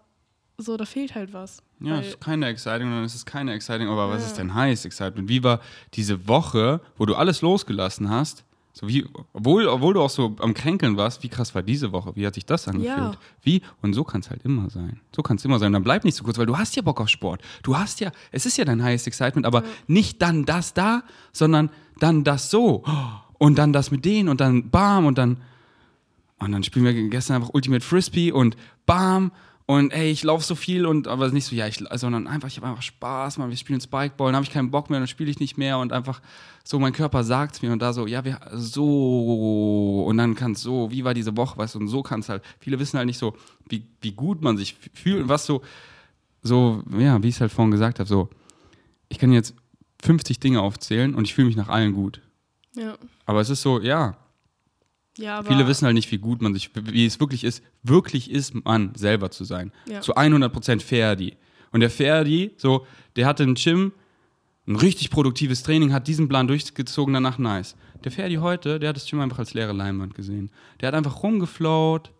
so, da fehlt halt was. Ja, es ist keine Exciting, dann ist es keine Exciting, aber was Ja. ist denn heiß Excitement? Wie war diese Woche, wo du alles losgelassen hast, So wie, obwohl, obwohl du auch so am Kränkeln warst, wie krass war diese Woche? Wie hat sich das angefühlt? Ja. Wie? Und so kann es halt immer sein. So kann es immer sein. Dann bleib nicht so kurz, weil du hast ja Bock auf Sport. Du hast ja, es ist ja dein highest excitement, aber nicht dann das da, sondern dann das so. Und dann das mit denen und dann bam und dann und dann spielen wir gestern einfach Ultimate Frisbee und bam. Und ey, ich laufe so viel und aber nicht so, ja, ich, sondern einfach, ich habe einfach Spaß, man, wir spielen Spikeball, dann habe ich keinen Bock mehr, dann spiele ich nicht mehr und einfach so, mein Körper sagt mir und da so, ja, wir so und dann kann es so, wie war diese Woche, weißt du, und so kann es halt, viele wissen halt nicht so, wie, wie gut man sich fühlt und was so, so, ja, wie ich es halt vorhin gesagt habe, so, ich kann jetzt 50 Dinge aufzählen und ich fühle mich nach allen gut. Ja. Aber es ist so, ja, Ja, Viele wissen halt nicht, wie gut man sich, wie es wirklich ist, wirklich ist, man selber zu sein. Ja. Zu 100% Ferdi. Und der Ferdi, so, der hatte im Gym ein richtig produktives Training, hat diesen Plan durchgezogen, danach nice. Der Ferdi heute, der hat das Gym einfach als leere Leinwand gesehen. Der hat einfach rumgeflowt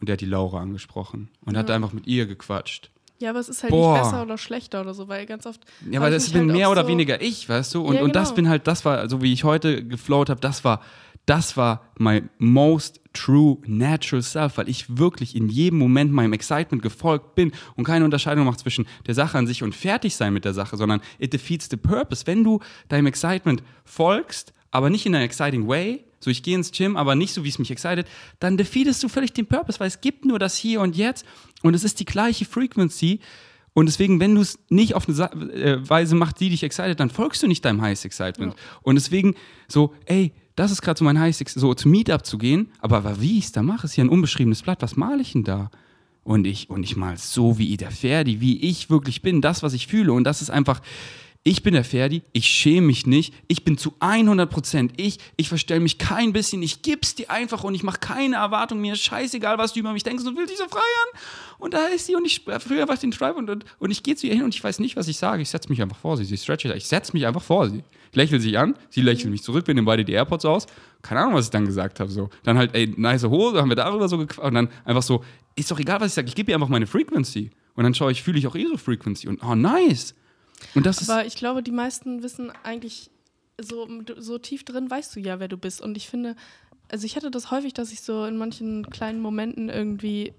und der hat die Laura angesprochen und hat Ja. einfach mit ihr gequatscht. Ja, aber es ist halt Boah. nicht besser oder schlechter oder so, weil ganz oft. Ja, weil das bin halt mehr oder so- weniger ich, weißt du? Und, Ja, und das genau. bin halt, das war, so wie ich heute geflowt habe, das war, das war my most true natural self, weil ich wirklich in jedem Moment meinem Excitement gefolgt bin und keine Unterscheidung macht zwischen der Sache an sich und fertig sein mit der Sache, sondern it defeats the purpose. Wenn du deinem Excitement folgst, aber nicht in einer exciting way, so ich gehe ins Gym, aber nicht so, wie es mich excited, dann defeatest du völlig den Purpose, weil es gibt nur das Hier und Jetzt und es ist die gleiche Frequency und deswegen, wenn du es nicht auf eine Sa äh, Weise machst, die dich excited, dann folgst du nicht deinem Highest Excitement. Und deswegen so, ey, das ist gerade so mein Excitement, so zum Meetup zu gehen, aber, aber wie ich es da mache, ist ja ein unbeschriebenes Blatt. Was male ich denn da? Und ich, und ich mal so wie der Ferdi, wie ich wirklich bin, das, was ich fühle. Und das ist einfach, ich bin der Ferdi, ich schäme mich nicht, ich bin zu 100% ich, ich verstelle mich kein bisschen, ich gib's dir einfach und ich mache keine Erwartung, mir ist scheißegal, was du über mich denkst und willst dich so feiern. Und da ist sie und ich fühle einfach den Schreib und, und, und ich gehe zu ihr hin und ich weiß nicht, was ich sage. Ich setze mich einfach vor sie, sie stretcht, ich setze mich einfach vor sie. Ich lächle sie an, sie lächelt mich zurück, wir nehmen beide die AirPods aus. Keine Ahnung, was ich dann gesagt habe. So. Dann halt, ey, nice Hose, haben wir darüber so gequatscht und dann einfach so, ist doch egal, was ich sage, ich gebe ihr einfach meine Frequency. Und dann schaue ich, fühle ich auch ihre Frequency und oh, nice. Und das. Aber ich glaube, die meisten wissen eigentlich, so, so tief drin weißt du ja, wer du bist. Und ich finde, also ich hatte das häufig, dass ich so in manchen kleinen Momenten irgendwie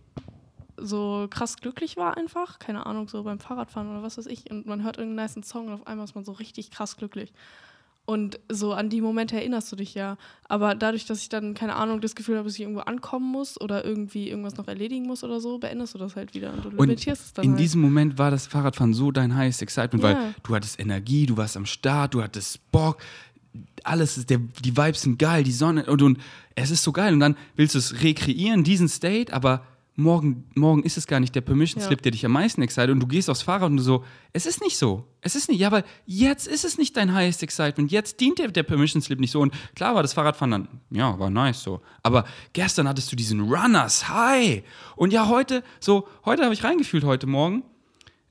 so krass glücklich war einfach. Keine Ahnung, so beim Fahrradfahren oder was weiß ich. Und man hört irgendeinen niceen Song und auf einmal ist man so richtig krass glücklich. Und so an die Momente erinnerst du dich ja. Aber dadurch, dass ich dann, keine Ahnung, das Gefühl habe, dass ich irgendwo ankommen muss oder irgendwie irgendwas noch erledigen muss oder so, beendest du das halt wieder. Und du Und limitierst es dann in halt. diesem Moment war das Fahrradfahren so dein highest excitement, Ja. weil du hattest Energie, du warst am Start, du hattest Bock, alles ist, der, die Vibes sind geil, die Sonne und, und es ist so geil. Und dann willst du es rekreieren, diesen State, aber morgen, morgen ist es gar nicht der Permission Ja. Slip, der dich am meisten excited und du gehst aufs Fahrrad und du so, es ist nicht so. Es ist nicht, ja, weil jetzt ist es nicht dein highest excitement, jetzt dient der, der Permission Slip nicht so. Und klar war das Fahrradfahren dann, ja, war nice so. Aber gestern hattest du diesen Runners High. Und ja, heute, so, heute habe ich reingefühlt, heute Morgen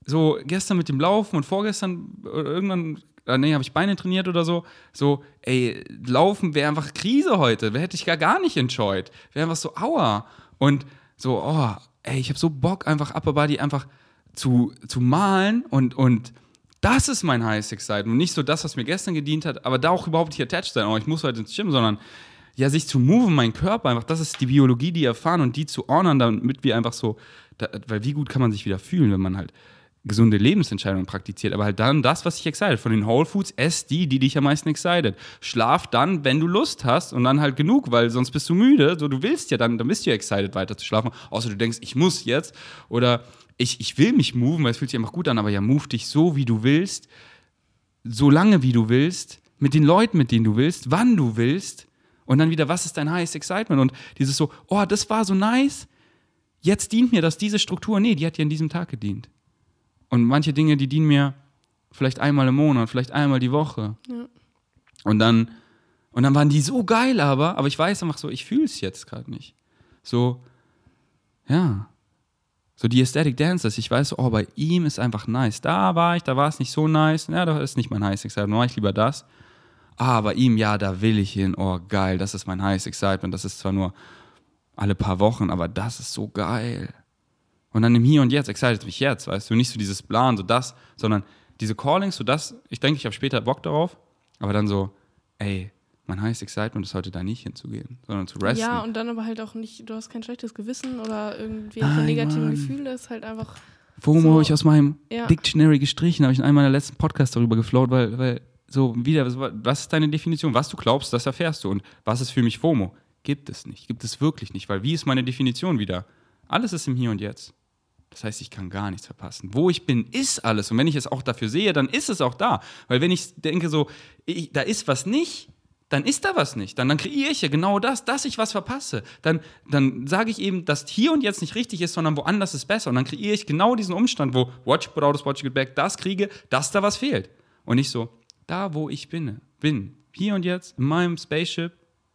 so gestern mit dem Laufen und vorgestern äh, irgendwann, äh, nee, habe ich Beine trainiert oder so. So, ey, Laufen wäre einfach Krise heute. Wer hätte ich gar, gar nicht enjoyed. Wäre einfach so, aua. Und so, oh, ey, ich habe so Bock, einfach Upper Body einfach zu, zu malen und, und das ist mein Highest Excitement. Und nicht so das, was mir gestern gedient hat, aber da auch überhaupt nicht attached sein. Oh, ich muss heute ins Gym, sondern ja, sich zu moven, mein Körper, einfach, das ist die Biologie, die erfahren und die zu honern, damit wir einfach so, da, weil wie gut kann man sich wieder fühlen, wenn man halt gesunde Lebensentscheidungen praktiziert, aber halt dann das, was dich excited. Von den Whole Foods, ess die, die dich am meisten excited. Schlaf dann, wenn du Lust hast und dann halt genug, weil sonst bist du müde. So, du willst ja dann, dann bist du ja excited weiter zu schlafen, außer du denkst, ich muss jetzt. Oder ich, ich will mich moven, weil es fühlt sich einfach gut an, aber ja, move dich so, wie du willst, so lange, wie du willst, mit den Leuten, mit denen du willst, wann du willst. Und dann wieder, was ist dein highest excitement? Und dieses so, oh, das war so nice, jetzt dient mir das diese Struktur, nee, die hat dir an diesem Tag gedient. Und manche Dinge, die dienen mir vielleicht einmal im Monat, vielleicht einmal die Woche. Ja. Und dann, und dann waren die so geil, aber, aber ich weiß einfach so, ich fühle es jetzt gerade nicht. So, ja. So die Aesthetic Dancers, ich weiß, so, oh, bei ihm ist einfach nice. Da war ich, da war es nicht so nice. Ja, das ist nicht mein Highest Excitement, mache ich lieber das. Ah, bei ihm, ja, da will ich hin. Oh, geil, das ist mein Highest Excitement. Das ist zwar nur alle paar Wochen, aber das ist so geil. Und dann im Hier und Jetzt, excited mich jetzt, weißt du, nicht so dieses Plan, so das, sondern diese Callings, so das, ich denke, ich habe später Bock darauf, aber dann so, ey, mein highest excitement ist heute da nicht hinzugehen, sondern zu resten. Ja, und dann aber halt auch nicht, du hast kein schlechtes Gewissen oder irgendwelche negativen Mann. Gefühle, ist halt einfach. FOMO So. habe ich aus meinem Ja. Dictionary gestrichen, habe ich in einem meiner letzten Podcasts darüber geflowt, weil, weil so wieder, was ist deine Definition? Was du glaubst, das erfährst du. Und was ist für mich FOMO? Gibt es nicht. Gibt es wirklich nicht, weil wie ist meine Definition wieder? Alles ist im Hier und Jetzt. Das heißt, ich kann gar nichts verpassen. Wo ich bin, ist alles. Und wenn ich es auch dafür sehe, dann ist es auch da. Weil wenn ich denke so, ich, da ist was nicht, dann ist da was nicht. Dann, dann kreiere ich ja genau das, dass ich was verpasse. Dann, dann sage ich eben, dass hier und jetzt nicht richtig ist, sondern woanders ist besser. Und dann kreiere ich genau diesen Umstand, wo Watch Put Out Watch Get Back, das kriege, dass da was fehlt. Und nicht so, da wo ich bin, bin, hier und jetzt, in meinem Spaceship,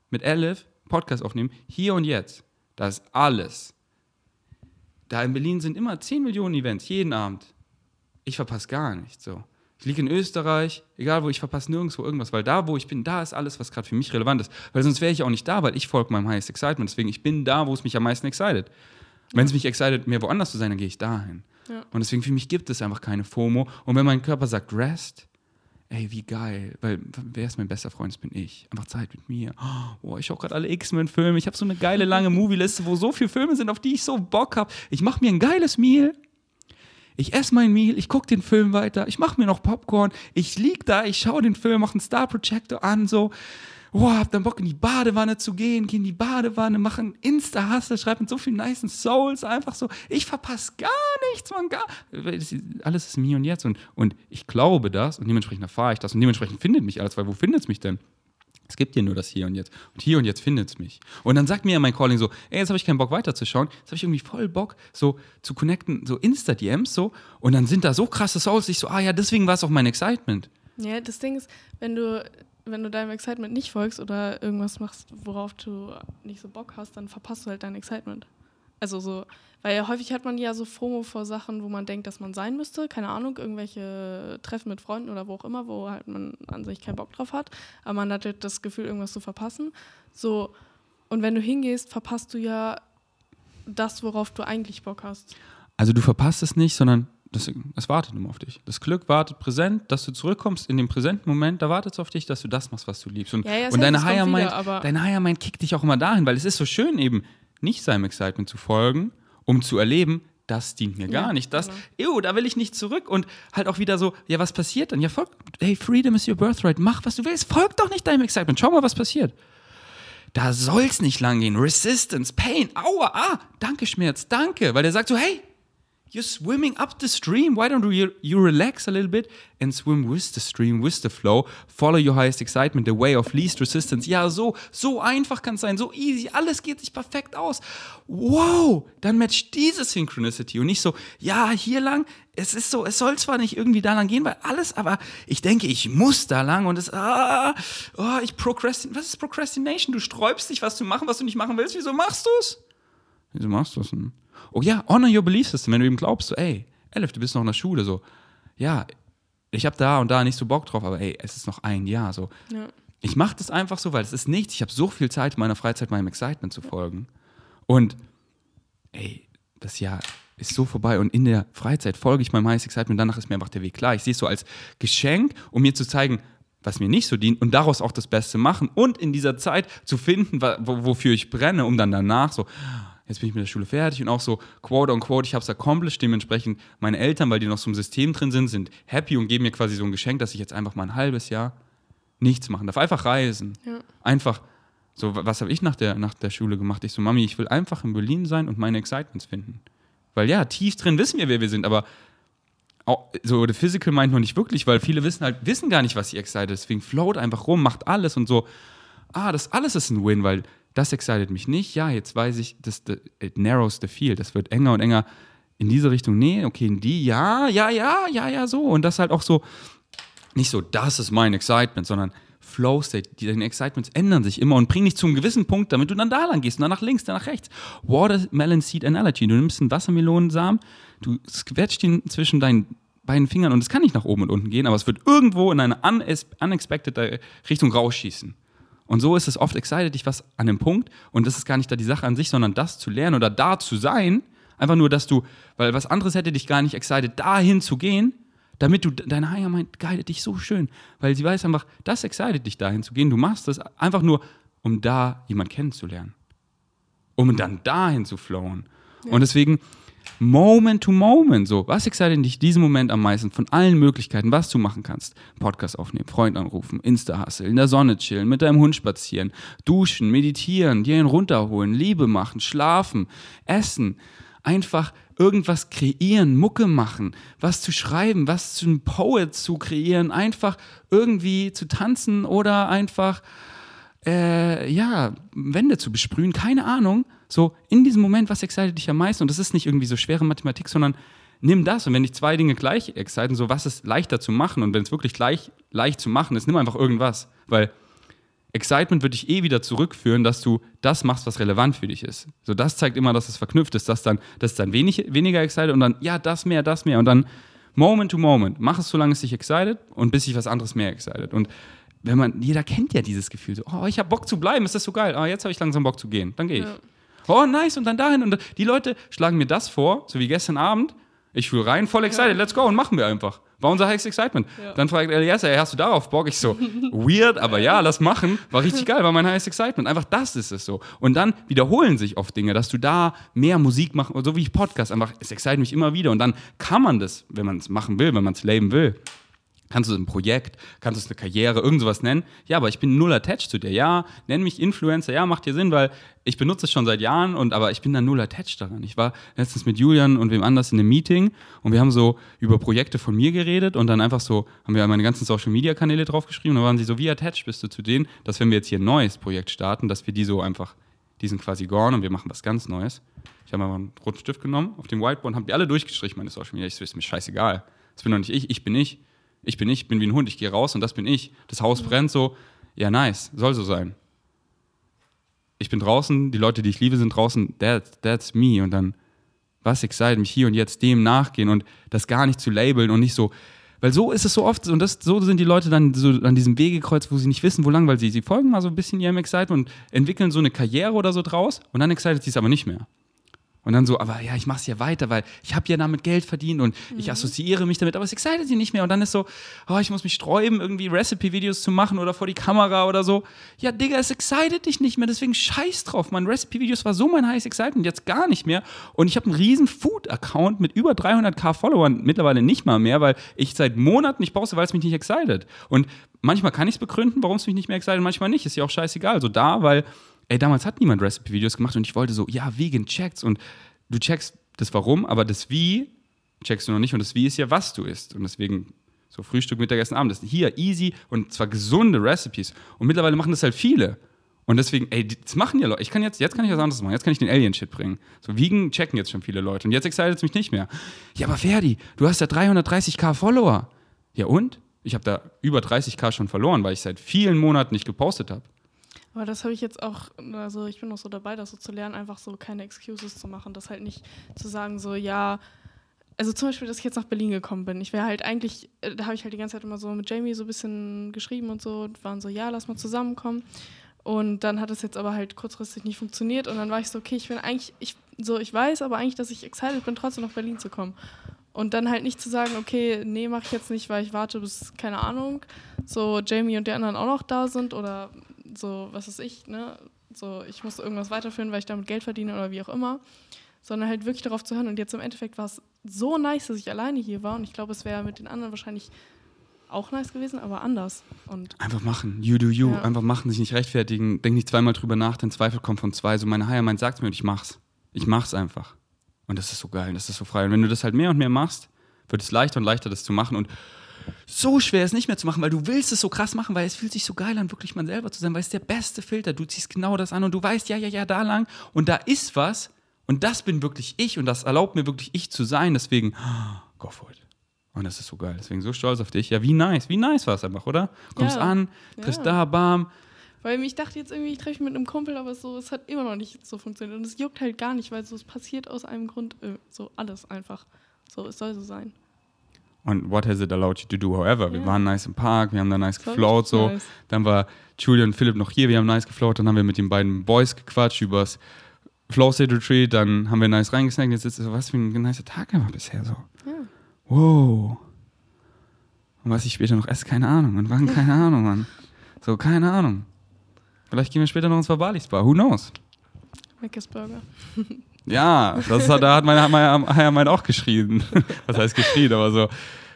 mit Elif, Podcast aufnehmen, hier und jetzt. Da ist alles. Da in Berlin sind immer 10 Millionen Events, jeden Abend. Ich verpasse gar nichts. So. Ich liege in Österreich, egal wo, ich verpasse nirgendwo irgendwas, weil da, wo ich bin, da ist alles, was gerade für mich relevant ist. Weil sonst wäre ich auch nicht da, weil ich folge meinem highest excitement. Deswegen, ich bin da, wo es mich am meisten excited. Wenn es mich excited, mehr woanders zu sein, dann gehe ich dahin. Ja. Und deswegen, für mich gibt es einfach keine FOMO. Und wenn mein Körper sagt, rest, ey, wie geil. Weil, wer ist mein bester Freund? Das bin ich. Einfach Zeit mit mir. Oh, ich schaue gerade alle X-Men-Filme. Ich habe so eine geile lange Movie-Liste, wo so viele Filme sind, auf die ich so Bock habe. Ich mache mir ein geiles Meal. Ich esse mein Meal, ich gucke den Film weiter, ich mache mir noch Popcorn, ich lieg da, ich schaue den Film, mache einen Star Projector an, so, wow, hab dann Bock in die Badewanne zu gehen, geh in die Badewanne, mache einen Insta-Hustle, schreibe mit so vielen nice Souls, einfach so, ich verpasse gar nichts, man, gar, alles ist mir und jetzt und, und ich glaube das und dementsprechend erfahre ich das und dementsprechend findet mich alles, weil wo findet es mich denn? Es gibt ja nur das Hier und Jetzt. Und hier und jetzt findet es mich. Und dann sagt mir ja mein Calling so, ey, jetzt habe ich keinen Bock weiterzuschauen. Jetzt habe ich irgendwie voll Bock, so zu connecten, so Insta-DMs so. Und dann sind da so krasse Souls, ich so, ah ja, deswegen war es auch mein Excitement. Ja, das Ding ist, wenn du, wenn du deinem Excitement nicht folgst oder irgendwas machst, worauf du nicht so Bock hast, dann verpasst du halt dein Excitement. Also so, weil häufig hat man ja so FOMO vor Sachen, wo man denkt, dass man sein müsste. Keine Ahnung, irgendwelche Treffen mit Freunden oder wo auch immer, wo halt man an sich keinen Bock drauf hat. Aber man hat halt das Gefühl, irgendwas zu verpassen. So, und wenn du hingehst, verpasst du ja das, worauf du eigentlich Bock hast. Also du verpasst es nicht, sondern das, es wartet nur auf dich. Das Glück wartet präsent, dass du zurückkommst in dem präsenten Moment, da wartet es auf dich, dass du das machst, was du liebst. Und, Ja, ja, und deine Higher wieder, Mind, aber- dein Higher Mind kickt dich auch immer dahin, weil es ist so schön eben, nicht seinem Excitement zu folgen, um zu erleben, das dient mir gar Ja, nicht. Das, genau. ew, da will ich nicht zurück. Und halt auch wieder so, ja, was passiert dann? Ja, folg, hey, Freedom is your birthright, mach, was du willst, folg doch nicht deinem Excitement, schau mal, was passiert. Da soll's nicht lang gehen. Resistance, Pain, Aua, ah, danke Schmerz, danke. Weil der sagt so, hey, you're swimming up the stream. Why don't you, you relax a little bit and swim with the stream, with the flow? Follow your highest excitement, the way of least resistance. Ja, so, so einfach kann es sein, so easy. Alles geht sich perfekt aus. Wow, dann matcht diese Synchronicity und nicht so, ja, hier lang. Es ist so, es soll zwar nicht irgendwie da lang gehen, weil alles, aber ich denke, ich muss da lang und es, ah, oh, ich procrastin. Was ist Procrastination? Du sträubst dich, was zu machen, was du nicht machen willst. Wieso machst du es? Wieso machst du das denn? Oh ja, honor your belief system, wenn du eben glaubst, so, ey, Elif, du bist noch in der Schule, so, ja, ich habe da und da nicht so Bock drauf, aber ey, es ist noch ein Jahr, so. Ja. Ich mache das einfach so, weil es ist nichts. Ich habe so viel Zeit in meiner Freizeit meinem Excitement zu folgen. Und ey, das Jahr ist so vorbei und in der Freizeit folge ich meinem Highest Excitement, danach ist mir einfach der Weg klar. Ich sehe es so als Geschenk, um mir zu zeigen, was mir nicht so dient und daraus auch das Beste machen und in dieser Zeit zu finden, wo, wofür ich brenne, um dann danach so, jetzt bin ich mit der Schule fertig und auch so, quote on quote, ich habe es accomplished, dementsprechend meine Eltern, weil die noch so im System drin sind, sind happy und geben mir quasi so ein Geschenk, dass ich jetzt einfach mal ein halbes Jahr nichts machen darf, einfach reisen. Ja. Einfach, so, was habe ich nach der, nach der Schule gemacht? Ich so, Mami, ich will einfach in Berlin sein und meine Excitements finden. Weil ja, tief drin wissen wir, wer wir sind, aber auch, so der Physical meint noch nicht wirklich, weil viele wissen halt, wissen gar nicht, was sie excited. Deswegen float einfach rum, macht alles und so. Ah, das alles ist ein Win, weil das excited mich nicht. Ja, jetzt weiß ich, das, das it narrows the field. Das wird enger und enger in diese Richtung. Nee, okay, in die, ja, ja, ja, ja, ja, so. Und das halt auch so, nicht so, das ist mein Excitement, sondern Flow State, die, deine Excitements ändern sich immer und bringen dich zu einem gewissen Punkt, damit du dann da lang gehst und dann nach links, dann nach rechts. Watermelon Seed Analogy. Du nimmst einen Wassermelonensamen, du squetscht ihn zwischen deinen beiden Fingern und es kann nicht nach oben und unten gehen, aber es wird irgendwo in eine unex- unexpected Richtung rausschießen. Und so ist es oft excited dich was an dem Punkt und das ist gar nicht da die Sache an sich, sondern das zu lernen oder da zu sein. Einfach nur, dass du, weil was anderes hätte dich gar nicht excited, dahin zu gehen, Damit du, deine Higher Mind guidet dich so schön, weil sie weiß einfach, das excited dich dahin zu gehen. Du machst das einfach nur, um da jemand kennenzulernen. Um dann dahin zu flowen. Und deswegen, Moment to Moment, so, was excited dich diesen Moment am meisten von allen Möglichkeiten, was du machen kannst? Podcast aufnehmen, Freund anrufen, Insta-Hustle, in der Sonne chillen, mit deinem Hund spazieren, duschen, meditieren, dir einen runterholen, Liebe machen, schlafen, essen, einfach irgendwas kreieren, Mucke machen, was zu schreiben, was zu einem Poet zu kreieren, einfach irgendwie zu tanzen oder einfach, äh, ja, Wände zu besprühen, keine Ahnung. So, in diesem Moment, was excited dich am meisten? Und das ist nicht irgendwie so schwere Mathematik, sondern nimm das. Und wenn dich zwei Dinge gleich exciten, so was ist leichter zu machen und wenn es wirklich gleich leicht zu machen ist, nimm einfach irgendwas. Weil Excitement wird dich eh wieder zurückführen, dass du das machst, was relevant für dich ist. So, das zeigt immer, dass es verknüpft ist, dass dann, das ist dann wenig, weniger excited und dann, ja, das mehr, das mehr. Und dann Moment to Moment. Mach es, solange es dich excited und bis sich was anderes mehr excited. Und wenn man, jeder kennt ja dieses Gefühl, so, oh, ich habe Bock zu bleiben, ist das so geil, oh, jetzt habe ich langsam Bock zu gehen, dann gehe ich. Ja. Oh, nice, und dann dahin. Und die Leute schlagen mir das vor, so wie gestern Abend. Ich fühle rein, voll excited, let's go und machen wir einfach. War unser highest excitement. Ja. Dann fragt Elias, ey, hast du darauf Bock? Ich so, weird, aber ja, lass machen. War richtig geil, war mein highest excitement. Einfach das ist es so. Und dann wiederholen sich oft Dinge, dass du da mehr Musik machst, so wie ich Podcast, einfach, es excite mich immer wieder. Und dann kann man das, wenn man es machen will, wenn man es leben will, Kannst du es ein Projekt, kannst du es eine Karriere, irgend sowas nennen? Ja, aber ich bin null attached zu dir. Ja, nenn mich Influencer. Ja, macht dir Sinn, weil ich benutze es schon seit Jahren und aber ich bin da null attached daran. Ich war letztens mit Julian und wem anders in einem Meeting und wir haben so über Projekte von mir geredet und dann einfach so haben wir meine ganzen Social Media Kanäle draufgeschrieben und dann waren sie so, wie attached bist du zu denen, dass wenn wir jetzt hier ein neues Projekt starten, dass wir die so einfach, die sind quasi gone und wir machen was ganz Neues. Ich habe mal einen roten Stift genommen, auf dem Whiteboard, haben die alle durchgestrichen, meine Social Media. Ich so, ist mir scheißegal. Das bin doch nicht ich, ich bin ich. Ich bin ich, ich bin wie ein Hund, ich gehe raus und das bin ich. Das Haus brennt so, ja, nice, soll so sein. Ich bin draußen, die Leute, die ich liebe, sind draußen, that, that's me. Und dann, was excite mich hier und jetzt dem nachgehen und das gar nicht zu labeln und nicht so, weil so ist es so oft und das, so sind die Leute dann so an diesem Wegekreuz, wo sie nicht wissen, wo lang, weil sie, sie folgen mal so ein bisschen ihrem Excitement und entwickeln so eine Karriere oder so draus und dann excited sie es aber nicht mehr. Und dann so, aber ja, ich mache es ja weiter, weil ich habe ja damit Geld verdient und ich assoziiere mich damit, aber es excited sie nicht mehr. Und dann ist so, oh, ich muss mich sträuben, irgendwie Recipe-Videos zu machen oder vor die Kamera oder so. Ja, Digga, es excited dich nicht mehr, deswegen scheiß drauf. Mein Recipe-Videos war so mein heißes Excitement, jetzt gar nicht mehr. Und ich habe einen riesen Food-Account mit über 300k Followern, mittlerweile nicht mal mehr, weil ich seit Monaten nicht poste, weil es mich nicht excited. Und manchmal kann ich es begründen, warum es mich nicht mehr excited, manchmal nicht. Ist ja auch scheißegal. So da, weil ey, damals hat niemand Recipe-Videos gemacht und ich wollte so, ja, vegan checks und du checkst das Warum, aber das Wie checkst du noch nicht und das Wie ist ja, was du isst. Und deswegen so Frühstück, Mittagessen, Abend. Das ist hier easy und zwar gesunde Recipes. Und mittlerweile machen das halt viele. Und deswegen, ey, das machen ja Leute. Ich kann jetzt, jetzt kann ich was anderes machen. Jetzt kann ich den Alien-Shit bringen. So Vegan checken jetzt schon viele Leute. Und jetzt excited es mich nicht mehr. Ja, aber Ferdi, du hast ja 330k Follower. Ja und? Ich habe da über 30k schon verloren, weil ich seit vielen Monaten nicht gepostet habe. Aber das habe ich jetzt auch, also ich bin noch so dabei, das so zu lernen, einfach so keine Excuses zu machen. Das halt nicht zu sagen, so, ja, also zum Beispiel, dass ich jetzt nach Berlin gekommen bin. Ich wäre halt eigentlich, äh, da habe ich halt die ganze Zeit immer so mit Jamie so ein bisschen geschrieben und so und waren so, ja, lass mal zusammenkommen. Und dann hat es jetzt aber halt kurzfristig nicht funktioniert und dann war ich so, okay, ich bin eigentlich, ich, so, ich weiß aber eigentlich, dass ich excited bin, trotzdem nach Berlin zu kommen. Und dann halt nicht zu sagen, okay, nee, mache ich jetzt nicht, weil ich warte bis, keine Ahnung, so Jamie und die anderen auch noch da sind oder so, was weiß ich, ne? So, ich muss irgendwas weiterführen, weil ich damit Geld verdiene oder wie auch immer. Sondern halt wirklich darauf zu hören. Und jetzt im Endeffekt war es so nice, dass ich alleine hier war. Und ich glaube, es wäre mit den anderen wahrscheinlich auch nice gewesen, aber anders. Und Einfach machen. You do you. Ja. Einfach machen, sich nicht rechtfertigen. Denk nicht zweimal drüber nach, denn Zweifel kommt von zwei. So meine Higher Mind sagt mir und ich mach's. Ich mach's einfach. Und das ist so geil, das ist so frei. Und wenn du das halt mehr und mehr machst, wird es leichter und leichter, das zu machen. Und so schwer es nicht mehr zu machen, weil du willst es so krass machen, weil es fühlt sich so geil an, wirklich man selber zu sein, weil es der beste Filter. Du ziehst genau das an und du weißt, ja, ja, ja, da lang und da ist was und das bin wirklich ich und das erlaubt mir wirklich ich zu sein. Deswegen, go for it. Und das ist so geil. Deswegen so stolz auf dich. Ja, wie nice. Wie nice war es einfach, oder? Kommst Ja. an, triffst Ja. da, bam. Weil ich dachte jetzt irgendwie, ich treffe mich mit einem Kumpel, aber so, es hat immer noch nicht so funktioniert. Und es juckt halt gar nicht, weil so, es passiert aus einem Grund äh, so alles einfach. So, es soll so sein. Und what has it allowed you to do? However, wir Ja. waren nice im Park, wir haben da nice Das war geflowt, richtig so. nice. Dann war Julian und Philipp noch hier, wir haben nice geflowt, dann haben wir mit den beiden Boys gequatscht übers Flow State Retreat, dann haben wir nice reingesnackt, jetzt ist so, was für ein nicer Tag einfach bisher so. Ja. Wow. Und was ich später noch esse, keine Ahnung. Und wann, keine Ahnung, Mann. So, keine Ahnung. Vielleicht gehen wir später noch ins Verbalis Bar. Who knows? Mc's Burger. Ja, das hat, da hat meine Heiermein auch geschrien. Was heißt geschrien, aber so.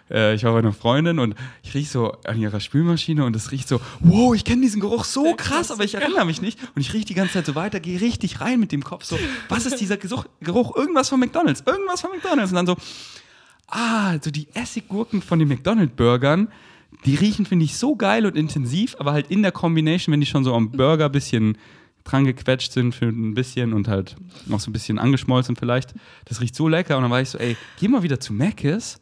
Äh, ich war bei einer Freundin und ich rieche so an ihrer Spülmaschine und es riecht so, wow, ich kenne diesen Geruch so krass, aber ich erinnere mich nicht. Und ich rieche die ganze Zeit so weiter, gehe richtig rein mit dem Kopf so, was ist dieser Geruch? Geruch? Irgendwas von McDonalds, irgendwas von McDonalds. Und dann so, ah, so die Essiggurken von den McDonald's-Burgern, die riechen, finde ich, so geil und intensiv, aber halt in der Kombination, wenn die schon so am Burger ein bisschen dran gequetscht sind für ein bisschen und halt noch so ein bisschen angeschmolzen vielleicht. Das riecht so lecker und dann war ich so, ey, geh mal wieder zu Mc's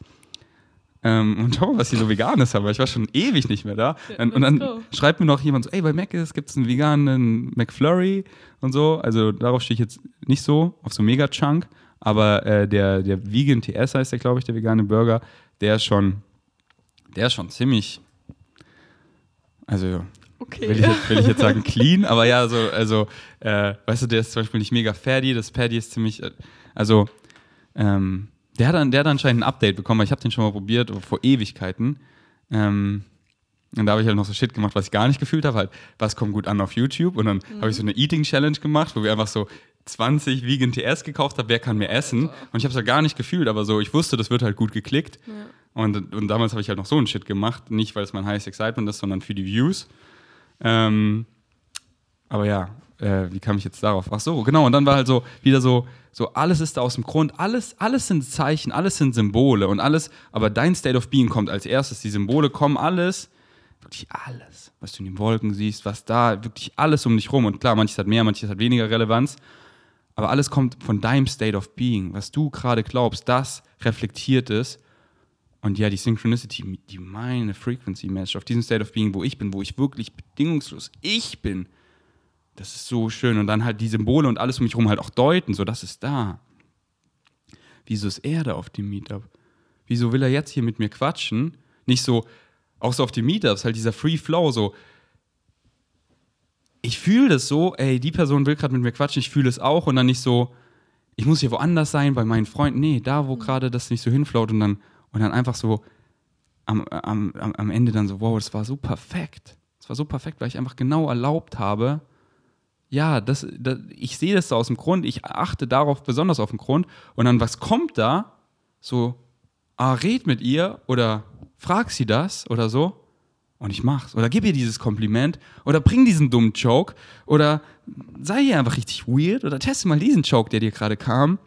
ähm, und schau mal, was hier so veganes haben, weil ich war schon ewig nicht mehr da. Und, und dann schreibt mir noch jemand so, ey, bei Mc's gibt es einen veganen McFlurry und so. Also darauf stehe ich jetzt nicht so, auf so Mega-Chunk, aber äh, der, der Vegan TS heißt der, glaube ich, der vegane Burger, der ist schon, der ist schon ziemlich, also Okay. will ich, jetzt, will ich jetzt sagen clean, aber ja, so, also, äh, weißt du, der ist zum Beispiel nicht mega fatty, das Patty ist ziemlich, äh, also, ähm, der hat, der hat anscheinend ein Update bekommen, weil ich habe den schon mal probiert, vor Ewigkeiten. Ähm, und da habe ich halt noch so Shit gemacht, was ich gar nicht gefühlt habe, halt, was kommt gut an auf YouTube. Und dann habe ich so eine Eating Challenge gemacht, wo wir einfach so 20 Vegan TS gekauft haben, wer kann mehr essen. Und ich habe es halt gar nicht gefühlt, aber so, ich wusste, das wird halt gut geklickt. Ja. Und, und damals habe ich halt noch so einen Shit gemacht. Nicht, weil es mein Highest Excitement ist, sondern für die Views. Ähm, aber ja, äh, wie kam ich jetzt darauf? Ach so, genau. Und dann war halt so wieder so, so alles ist da aus dem Grund. Alles, alles sind Zeichen, alles sind Symbole und alles. Aber dein State of Being kommt als erstes. Die Symbole kommen alles, wirklich alles, was du in den Wolken siehst, was da, wirklich alles um dich rum. Und klar, manches hat mehr, manches hat weniger Relevanz. Aber alles kommt von deinem State of Being. Was du gerade glaubst, das reflektiert ist. Und ja, die Synchronicity, die meine Frequency matcht auf diesem State of Being, wo ich bin, wo ich wirklich bedingungslos ich bin. Das ist so schön. Und dann halt die Symbole und alles um mich herum halt auch deuten, so das ist da. Wieso ist er da auf dem Meetup? Wieso will er jetzt hier mit mir quatschen? Nicht so, auch so auf den Meetups, halt dieser Free Flow, so. Ich fühle das so, ey, die Person will gerade mit mir quatschen, ich fühle es auch und dann nicht so, ich muss hier woanders sein, bei meinen Freunden. Nee, da, wo gerade das nicht so hinflaut und dann, und dann einfach so am, am, am Ende dann so, wow, das war so perfekt. Das war so perfekt, weil ich einfach genau erlaubt habe, ja, das, das, ich sehe das da aus dem Grund, ich achte darauf besonders auf den Grund und dann, was kommt da? So, ah, red mit ihr oder frag sie das oder so und ich mach's. Oder gib ihr dieses Kompliment oder bring diesen dummen Joke oder sei hier einfach richtig weird oder teste mal diesen Joke, der dir gerade kam.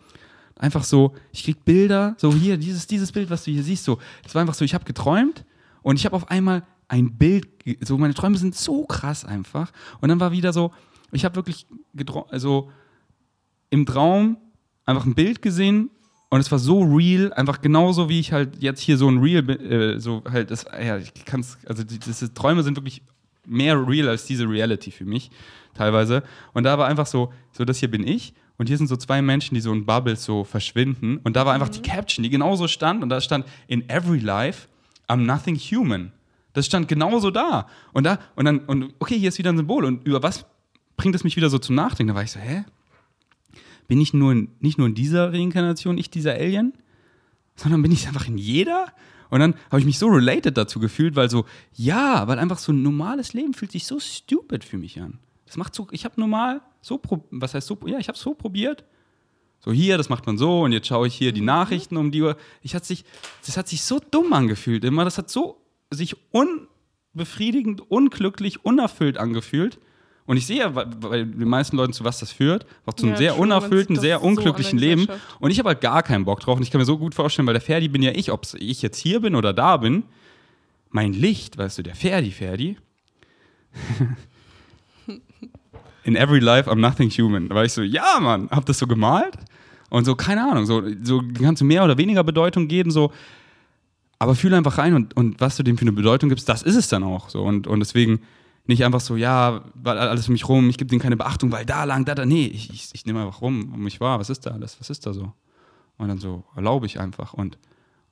Einfach so, ich krieg Bilder, so hier, dieses, dieses Bild, was du hier siehst, so, das war einfach so, ich habe geträumt und ich habe auf einmal ein Bild, so meine Träume sind so krass einfach und dann war wieder so, ich habe wirklich also im Traum einfach ein Bild gesehen und es war so real, einfach genauso wie ich halt jetzt hier so ein Real, äh, so halt, das, ja, ich kann's, also die, diese Träume sind wirklich mehr real als diese Reality für mich, teilweise. Und da war einfach so, so das hier bin ich und hier sind so zwei Menschen, die so in Bubbles so verschwinden und da war einfach die Caption, die genauso stand und da stand, in every life, I'm nothing human. Das stand genauso da. Und da, und dann, und okay, hier ist wieder ein Symbol. Und über was bringt es mich wieder so zum Nachdenken? Da war ich so, hä? Bin ich nur in, nicht nur in dieser Reinkarnation, ich dieser Alien, sondern bin ich einfach in jeder? Und dann habe ich mich so related dazu gefühlt, weil so, ja, weil einfach so ein normales Leben fühlt sich so stupid für mich an. Das macht so, ich habe normal so, was heißt so, ja, ich habe so probiert. So hier, das macht man so und jetzt schaue ich hier die Nachrichten um die Uhr. Ich hat sich, das hat sich so dumm angefühlt immer. Das hat so sich unbefriedigend, unglücklich, unerfüllt angefühlt. Und ich sehe ja bei, den meisten Leuten, zu was das führt. Auch zum Ja, sehr man unerfüllten, sehr das so unglücklichen Leben. Und ich habe halt gar keinen Bock drauf. Und ich kann mir so gut vorstellen, weil der Ferdi bin ja ich, ob ich jetzt hier bin oder da bin. Mein Licht, weißt du, der Ferdi, Ferdi. In every life I'm nothing human. Da war ich so, ja, Mann, hab das so gemalt. Und so, keine Ahnung, so, so kannst du mehr oder weniger Bedeutung geben, so. Aber fühle einfach rein und, und was du dem für eine Bedeutung gibst, das ist es dann auch. So. Und, und deswegen nicht einfach so, ja, weil alles um mich rum, ich gebe denen keine Beachtung, weil da lang, da, da. Nee, ich, ich, ich nehme einfach rum um mich wahr. Was ist da alles? Was ist da so? Und dann so erlaube ich einfach. Und,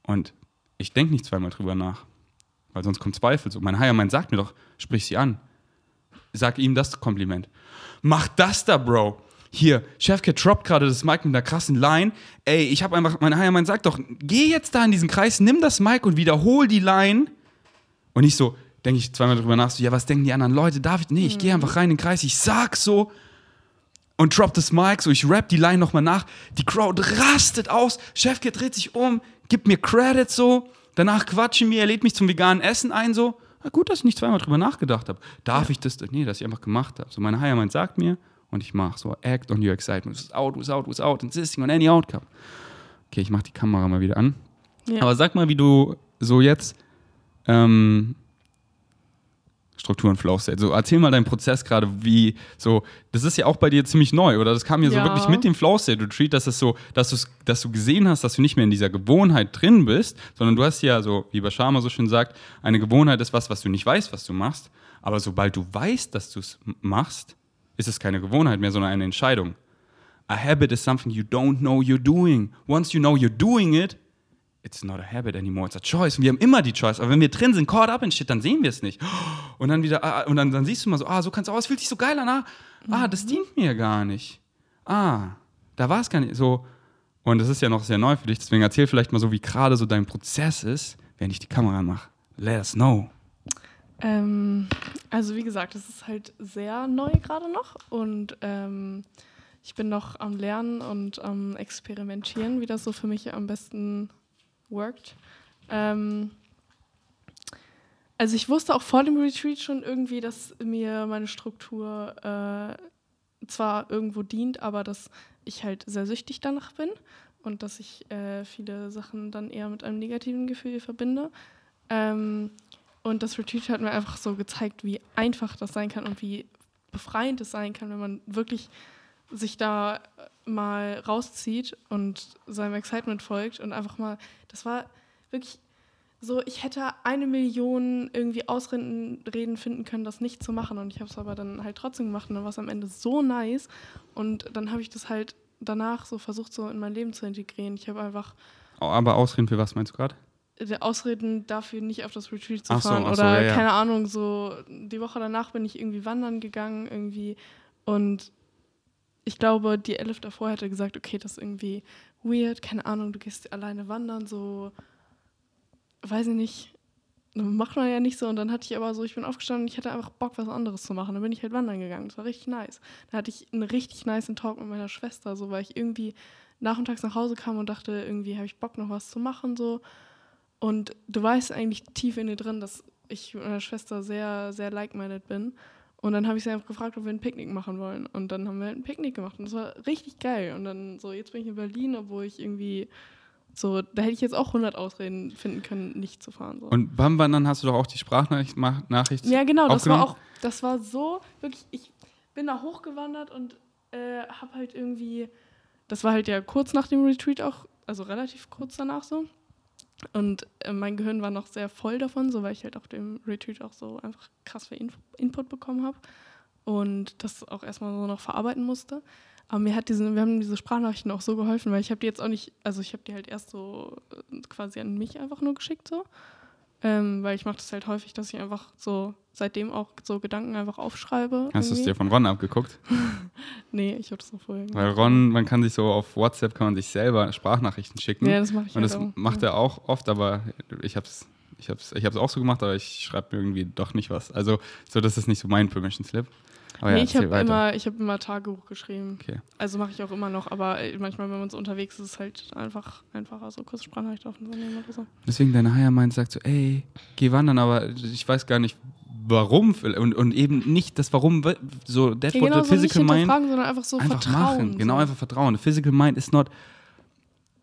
und ich denke nicht zweimal drüber nach. Weil sonst kommt Zweifel. So, mein Heiermann sagt mir doch, sprich sie an. Sag ihm das Kompliment. Mach das da, Bro. Hier, Chefcat droppt gerade das Mic mit einer krassen Line. Ey, ich habe einfach, mein Heiermann sagt doch, geh jetzt da in diesen Kreis, nimm das Mic und wiederhol die Line Und ich so, denke ich zweimal drüber nach, so, ja, was denken die anderen Leute? Darf ich? Nee, ich gehe einfach rein in den Kreis, ich sag so und drop das Mic, so ich rap die Line nochmal nach. Die Crowd rastet aus, Chefkid dreht sich um, gibt mir Credit so, danach quatschen wir, er lädt mich zum veganen Essen ein, so. Na gut, dass ich nicht zweimal drüber nachgedacht habe. Darf ich das? Nee, dass ich einfach gemacht habe. So, meine Higher sagt mir und ich mache so, act on your excitement. Without, without, without, insisting on any outcome. Okay, ich mache die Kamera mal wieder an. Ja. Aber sag mal, wie du so jetzt ähm, Struktur und Flow State. So, erzähl mal deinen Prozess gerade, wie so, das ist ja auch bei dir ziemlich neu, oder? Das kam so Ja. wirklich mit dem Flow State Retreat, dass es so, dass du dass du gesehen hast, dass du nicht mehr in dieser Gewohnheit drin bist, sondern du hast ja so, wie Bashama so schön sagt, eine Gewohnheit ist was, was du nicht weißt, was du machst. Aber sobald du weißt, dass du es machst, ist es keine Gewohnheit mehr, sondern eine Entscheidung. A habit is something you don't know you're doing. Once you know you're doing it, it's not a habit anymore, it's a choice. Und wir haben immer die Choice. Aber wenn wir drin sind, caught up in shit, dann sehen wir es nicht. Und dann wieder, ah, und dann, dann siehst du mal so, ah, so kannst du aus, fühlt sich so geil an, ah, ah, das dient mir gar nicht. Ah, da war es gar nicht so. Und das ist ja noch sehr neu für dich, deswegen erzähl vielleicht mal so, wie gerade so dein Prozess ist, wenn ich die Kamera mache. Let us know. Ähm, also wie gesagt, es ist halt sehr neu gerade noch und ähm, ich bin noch am Lernen und am Experimentieren, wie das so für mich am besten worked. Ähm, also ich wusste auch vor dem Retreat schon irgendwie, dass mir meine Struktur äh, zwar irgendwo dient, aber dass ich halt sehr süchtig danach bin und dass ich äh, viele Sachen dann eher mit einem negativen Gefühl verbinde. Ähm, und das Retreat hat mir einfach so gezeigt, wie einfach das sein kann und wie befreiend es sein kann, wenn man wirklich sich da mal rauszieht und seinem Excitement folgt und einfach mal, das war wirklich so, ich hätte eine Million irgendwie Ausreden Reden finden können, das nicht zu machen und ich habe es aber dann halt trotzdem gemacht und dann war es am Ende so nice und dann habe ich das halt danach so versucht, so in mein Leben zu integrieren. Ich habe einfach aber Ausreden für was meinst du gerade? der Ausreden dafür nicht auf das Retreat zu so, fahren. so, Oder ja, ja. keine Ahnung, so die Woche danach bin ich irgendwie wandern gegangen irgendwie und ich glaube, die Elif davor hätte gesagt, okay, das ist irgendwie weird, keine Ahnung, du gehst alleine wandern, so weiß ich nicht, macht man ja nicht so. Und dann hatte ich aber so, ich bin aufgestanden und ich hatte einfach Bock, was anderes zu machen. Dann bin ich halt wandern gegangen. Das war richtig nice. Da hatte ich einen richtig nice Talk mit meiner Schwester, so weil ich irgendwie nachmittags nach Hause kam und dachte, irgendwie habe ich Bock, noch was zu machen, so. Und du weißt eigentlich tief in dir drin, dass ich mit meiner Schwester sehr, sehr like-minded bin. Und dann habe ich sie einfach gefragt, ob wir ein Picknick machen wollen. Und dann haben wir halt ein Picknick gemacht. Und das war richtig geil. Und dann so, jetzt bin ich in Berlin, obwohl ich irgendwie so, da hätte ich jetzt auch 100 Ausreden finden können, nicht zu fahren. So. Und beim Wandern hast du doch auch die Sprachnachricht Nachricht Ja, genau, das war auch, das war so, wirklich, ich bin da hochgewandert und äh, habe halt irgendwie, das war halt ja kurz nach dem Retreat auch, also relativ kurz danach so. Und äh, mein Gehirn war noch sehr voll davon, so weil ich halt auf dem Retreat auch so einfach krass viel Inf Input bekommen habe und das auch erstmal so noch verarbeiten musste. Aber mir hat diese, wir haben diese Sprachnachrichten auch so geholfen, weil ich habe die jetzt auch nicht, also ich habe die halt erst so äh, quasi an mich einfach nur geschickt so. Ähm, weil ich mache das halt häufig, dass ich einfach so seitdem auch so Gedanken einfach aufschreibe. Hast du es dir von Ron abgeguckt? Nee, ich habe das noch vorher gemacht. Weil Ron, man kann sich so auf WhatsApp kann man sich selber Sprachnachrichten schicken. Ja, das mache ich Und halt das auch. macht er auch oft, aber ich hab's, ich hab's, ich hab's auch so gemacht, aber ich schreibe mir irgendwie doch nicht was. Also, so das ist nicht so mein Permission Slip. Aber nee, ja, ich habe immer, ich hab immer Tagebuch geschrieben. Okay. Also mache ich auch immer noch, aber äh, manchmal, wenn man so unterwegs ist, ist es halt einfach einfacher, so kurz Sprachnachricht aufzunehmen oder so. Deswegen deine Higher Mind sagt so, ey, geh wandern, aber ich weiß gar nicht, warum und, und eben nicht das Warum, so that's Ja, what genau, the so nicht physical mind hinterfragen, sondern einfach so einfach vertrauen. machen. Genau, so. einfach vertrauen. The physical mind is not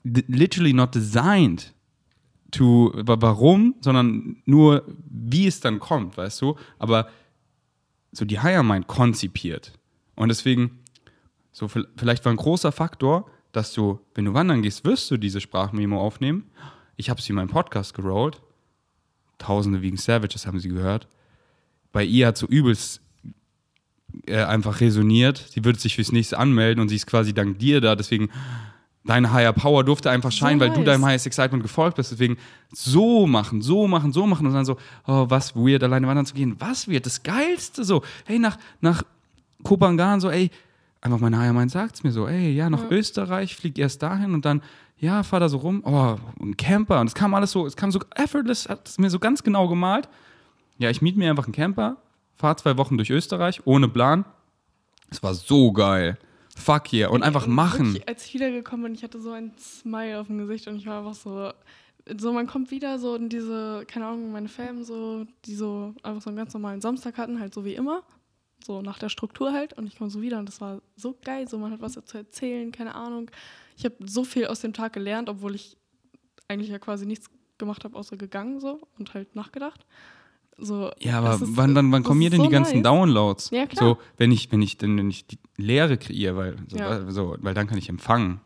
literally not designed to wa- warum, sondern nur wie es dann kommt, weißt du? Aber so die Higher Mind konzipiert. Und deswegen, so vi- vielleicht war ein großer Faktor, dass du, wenn du wandern gehst, wirst du diese Sprachmemo aufnehmen. Ich habe sie in meinem Podcast gerollt. Tausende wegen Savages haben sie gehört. Bei ihr hat so übelst äh, einfach resoniert. Sie wird sich fürs nächste anmelden und sie ist quasi dank dir da. Deswegen, deine Higher Power durfte einfach scheinen, weil du deinem Highest Excitement gefolgt bist. Deswegen so machen, so machen, so machen und dann so, oh, was weird, alleine wandern zu gehen. Was weird? Das Geilste so. Hey, nach, nach Kopangan so, ey, einfach mein Higher Mind sagt's mir so, ey, ja, nach Österreich, flieg erst dahin und dann, ja, fahr da so rum, oh, ein Camper und es kam alles so, es kam so effortless, hat es mir so ganz genau gemalt ja, ich miete mir einfach einen Camper, fahre zwei Wochen durch Österreich, ohne Plan. Es war so geil. Fuck yeah. Und einfach machen. Wirklich, als ich wiedergekommen bin, ich hatte so ein Smile auf dem Gesicht und ich war einfach so, so man kommt wieder so in diese, keine Ahnung, meine Fam so, die so einfach so einen ganz normalen Samstag hatten, halt so wie immer. So nach der Struktur halt. Und ich komme so wieder und das war so geil. So, man hat was zu erzählen, keine Ahnung. Ich habe so viel aus dem Tag gelernt, obwohl ich eigentlich ja quasi nichts gemacht habe, außer gegangen so und halt nachgedacht. So, Ja, aber ist- wann, wann, wann kommen mir denn so die ganzen nice. Downloads? Ja, klar. So, wenn ich, wenn ich, denn, wenn ich die Lehre kreiere, weil, so, Ja. so, weil dann kann ich empfangen.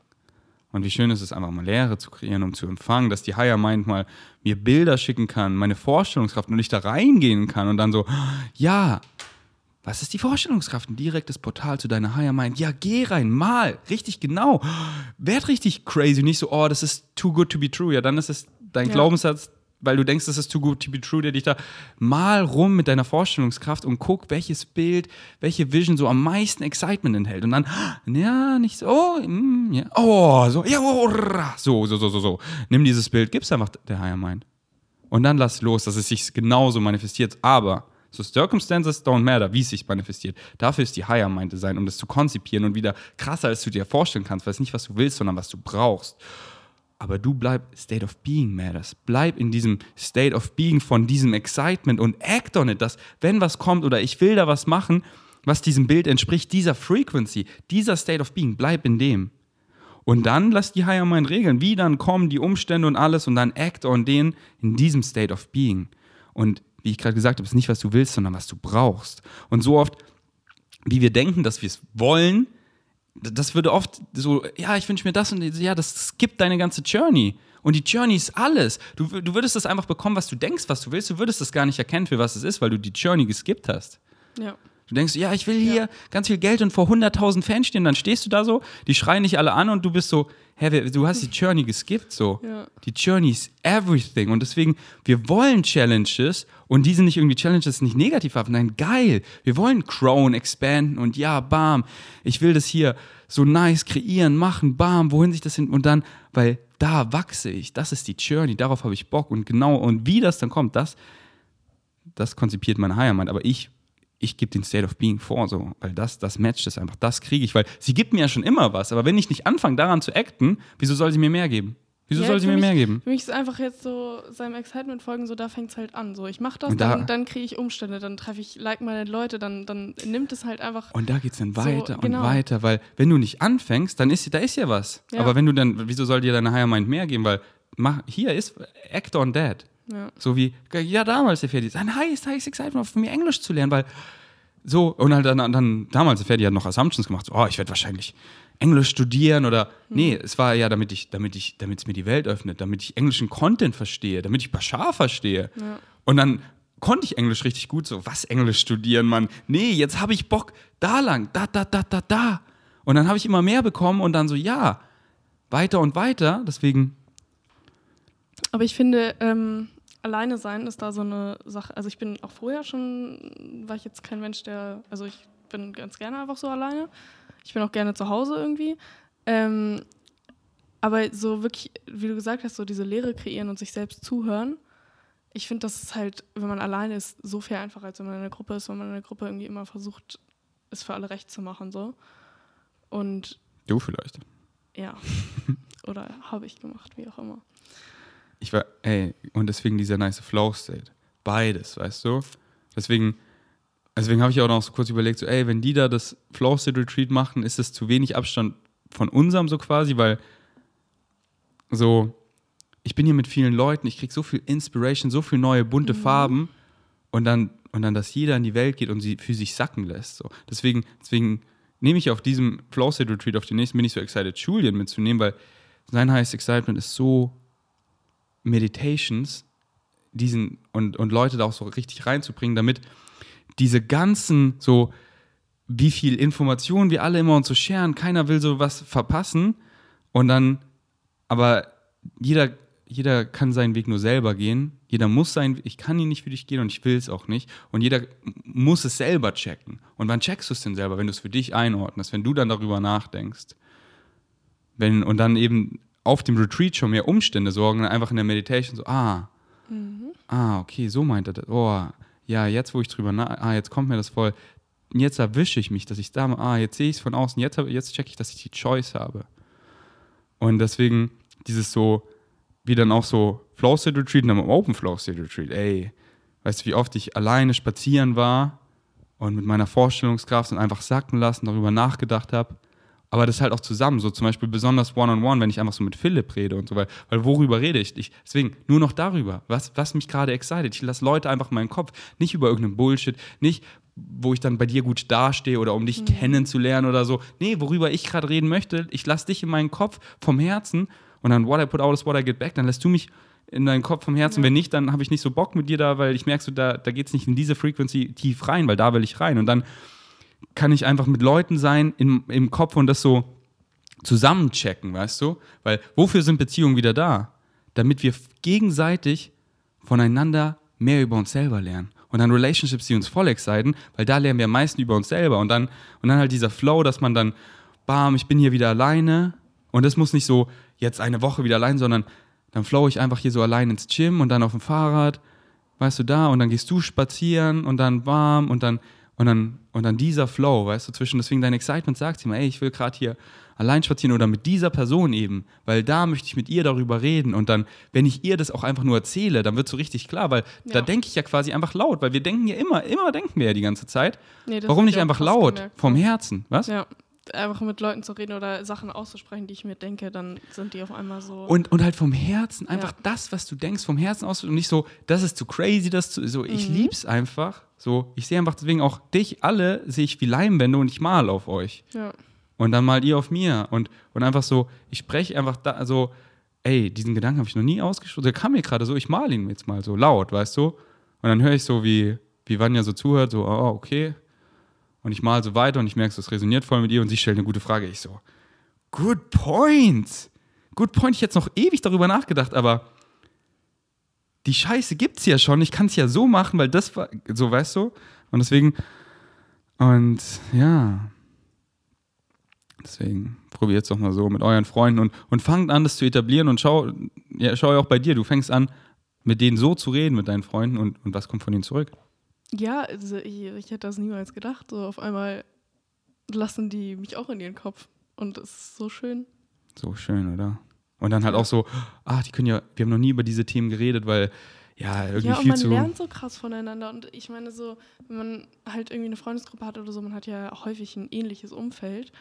Und wie schön ist es einfach mal Lehre zu kreieren, um zu empfangen, dass die Higher Mind mal mir Bilder schicken kann, meine Vorstellungskraft und ich da reingehen kann und dann so, ja, was ist die Vorstellungskraft? Ein direktes Portal zu deiner Higher Mind. Ja, geh rein, mal, richtig genau. Werd richtig crazy, nicht so, oh, das ist too good to be true. Ja, dann ist es dein Ja. Glaubenssatz, weil du denkst, das ist too good to be true, der dich da mal rum mit deiner Vorstellungskraft und guck, welches Bild, welche Vision so am meisten Excitement enthält. Und dann, ja, nicht so, oh, mm, ja, oh, so, ja, oh, so, so, so, so, so. Nimm dieses Bild, gib's einfach der Higher Mind. Und dann lass los, dass es sich genauso manifestiert. Aber so Circumstances don't matter, wie es sich manifestiert. Dafür ist die Higher Mind Design, um das zu konzipieren und wieder krasser, als du dir vorstellen kannst, weil es nicht, was du willst, sondern was du brauchst. Aber du bleib State of Being matters. Bleib in diesem State of Being von diesem Excitement und act on it, dass wenn was kommt oder ich will da was machen, was diesem Bild entspricht, dieser Frequency, dieser State of Being, bleib in dem. Und dann lass die Higher Mind regeln, wie dann kommen die Umstände und alles und dann act on den in diesem State of Being. Und wie ich gerade gesagt habe, ist nicht, was du willst, sondern was du brauchst. Und so oft, wie wir denken, dass wir es wollen, das würde oft so, ja, ich wünsche mir das und ja, das skippt deine ganze Journey. Und die Journey ist alles. Du, du würdest das einfach bekommen, was du denkst, was du willst. Du würdest das gar nicht erkennen, für was es ist, weil du die Journey geskippt hast. Ja. Du denkst, ja, ich will hier Ja. ganz viel Geld und vor 100.000 Fans stehen. Dann stehst du da so, die schreien dich alle an und du bist so, hä, du hast die Journey geskippt so. Ja. Die Journey is everything. Und deswegen, wir wollen Challenges und die sind nicht irgendwie Challenges nicht negativ haben. Nein, geil. Wir wollen Crown expanden und ja, bam. Ich will das hier so nice kreieren, machen, bam, wohin sich das hin und dann, weil da wachse ich. Das ist die Journey, darauf habe ich Bock und genau, und wie das dann kommt, das, das konzipiert meine Higher Mind. Aber ich, ich gebe den State of Being vor, so, weil das, das matcht es einfach. Das kriege ich, weil sie gibt mir ja schon immer was. Aber wenn ich nicht anfange, daran zu acten, wieso soll sie mir mehr geben? Wieso Ja, soll sie mir mich- mehr geben? Für mich ist einfach jetzt so seinem Excitement folgen, so da fängt es halt an. So, ich mache das, Und da- dann, dann kriege ich Umstände, dann treffe ich, like meine Leute, dann, dann nimmt es halt einfach. Und da geht es dann weiter genau. und weiter, weil wenn du nicht anfängst, dann ist da ist ja was. Ja. Aber wenn du dann, wieso soll dir deine Higher Mind mehr geben? Weil mach, hier ist Act on That. Ja. So wie, ja, damals der Ferdi, sein highest, highest excitement von mir Englisch zu lernen, weil so, und halt dann, dann damals, der Ferdi hat noch Assumptions gemacht, so, oh, ich werde wahrscheinlich Englisch studieren oder, nee, es war ja, damit ich, damit ich, damit es mir die Welt öffnet, damit ich englischen Content verstehe, damit ich Bashar verstehe. Ja. Und dann konnte ich Englisch richtig gut, so, was Englisch studieren, Mann? Nee, jetzt habe ich Bock, da lang, da, da, da, da, da. Und dann habe ich immer mehr bekommen und dann so, ja, weiter und weiter, deswegen, Aber ich finde, ähm, alleine sein ist da so eine Sache. Also ich bin auch vorher schon, war ich jetzt kein Mensch, der, also ich bin ganz gerne einfach so alleine. Ich bin auch gerne zu Hause irgendwie. Ähm, aber so wirklich, wie du gesagt hast, so diese Lehre kreieren und sich selbst zuhören. Ich finde, das ist halt, wenn man alleine ist, so viel einfacher, als wenn man in einer Gruppe ist, wenn man in einer Gruppe irgendwie immer versucht, es für alle recht zu machen. So. Und du vielleicht. ja, oder habe ich gemacht, wie auch immer. Ich war, ey, und deswegen dieser nice Flow-State. Beides, weißt du? Deswegen, deswegen habe ich auch noch so kurz überlegt, so, ey, wenn die da das Flow-State-Retreat machen, ist es zu wenig Abstand von unserem so quasi, weil so, ich bin hier mit vielen Leuten, ich kriege so viel Inspiration, so viel neue bunte Farben und dann, und dann, dass jeder in die Welt geht und sie für sich sacken lässt. So. Deswegen, deswegen nehme ich auf diesem Flow State Retreat, auf den nächsten, bin ich so excited, Julian mitzunehmen, weil sein highest Excitement ist so Meditations, diesen und, und Leute da auch so richtig reinzubringen, damit diese ganzen so, wie viel Informationen wir alle immer uns so scheren, keiner will so was verpassen und dann, aber jeder, jeder kann seinen Weg nur selber gehen, jeder muss sein, ich kann ihn nicht für dich gehen und ich will es auch nicht und jeder muss es selber checken. Und wann checkst du es denn selber, wenn du es für dich einordnest, wenn du dann darüber nachdenkst? Wenn, und dann eben auf dem Retreat schon mehr Umstände sorgen, einfach in der Meditation so, ah, ah, okay, so meint er das. Oh, ja, jetzt wo ich drüber nach, ah, jetzt kommt mir das voll, jetzt erwische ich mich, dass ich da, ah, jetzt sehe ich es von außen, jetzt, jetzt checke ich, dass ich die Choice habe. Und deswegen dieses so, wie dann auch so Flow State Retreat und dann im Open Flow State Retreat, ey, weißt du, wie oft ich alleine spazieren war und mit meiner Vorstellungskraft und einfach sacken lassen, darüber nachgedacht habe. Aber das halt auch zusammen, so zum Beispiel besonders One-on-One, -on -one, wenn ich einfach so mit Philipp rede und so weiter. Weil worüber rede ich? ich deswegen nur noch darüber, was, was mich gerade excited. Ich lasse Leute einfach in meinen Kopf, nicht über irgendeinen Bullshit, nicht, wo ich dann bei dir gut dastehe oder um dich mhm. kennenzulernen oder so. Nee, worüber ich gerade reden möchte, ich lasse dich in meinen Kopf vom Herzen und dann what I put out is what I get back, dann lässt du mich in deinen Kopf vom Herzen. Ja. Wenn nicht, dann habe ich nicht so Bock mit dir da, weil ich merke, so, da, da geht es nicht in diese Frequency tief rein, weil da will ich rein. Und dann kann ich einfach mit Leuten sein im, im Kopf und das so zusammenchecken, weißt du? Weil wofür sind Beziehungen wieder da? Damit wir gegenseitig voneinander mehr über uns selber lernen. Und dann Relationships, die uns voll exciten, weil da lernen wir am meisten über uns selber. Und dann, und dann halt dieser Flow, dass man dann, bam, ich bin hier wieder alleine. Und das muss nicht so jetzt eine Woche wieder allein, sondern dann flow ich einfach hier so allein ins Gym und dann auf dem Fahrrad, weißt du, da und dann gehst du spazieren und dann warm und dann und dann und dann dieser Flow, weißt du, zwischen deswegen dein Excitement sagt sie mal, ey, ich will gerade hier allein spazieren oder mit dieser Person eben, weil da möchte ich mit ihr darüber reden und dann, wenn ich ihr das auch einfach nur erzähle, dann wird so richtig klar, weil ja. da denke ich ja quasi einfach laut, weil wir denken ja immer, immer denken wir ja die ganze Zeit. Nee, Warum nicht einfach laut, gemerkt. vom Herzen, was? Ja einfach mit Leuten zu reden oder Sachen auszusprechen, die ich mir denke, dann sind die auf einmal so. Und, und halt vom Herzen, einfach ja. das, was du denkst, vom Herzen aus und nicht so, das ist zu crazy, das zu, so, ich mhm. lieb's einfach. So, ich sehe einfach deswegen auch dich alle, sehe ich wie Leimwände und ich mal auf euch. Ja. Und dann malt ihr auf mir und, und einfach so, ich spreche einfach da, so, ey, diesen Gedanken habe ich noch nie ausgesprochen. Der kam mir gerade so, ich mal ihn jetzt mal so laut, weißt du? Und dann höre ich so, wie, wie Vanya so zuhört, so, oh, okay, und ich mal so weiter und ich merke, es resoniert voll mit ihr und sie stellt eine gute Frage. Ich so, good point. Good point. Ich hätte noch ewig darüber nachgedacht, aber die Scheiße gibt es ja schon. Ich kann es ja so machen, weil das war, so weißt du. Und deswegen, und ja, deswegen probiert es doch mal so mit euren Freunden und, und fangt an, das zu etablieren und schau, ja, schau auch bei dir. Du fängst an, mit denen so zu reden, mit deinen Freunden und, und was kommt von ihnen zurück. Ja, also ich, ich hätte das niemals gedacht. So auf einmal lassen die mich auch in ihren Kopf. Und das ist so schön. So schön, oder? Und dann halt auch so, ach, die können ja, wir haben noch nie über diese Themen geredet, weil ja, irgendwie ja, und man lernt so krass voneinander. Und ich meine, so, wenn man halt irgendwie eine Freundesgruppe hat oder so, man hat ja häufig ein ähnliches Umfeld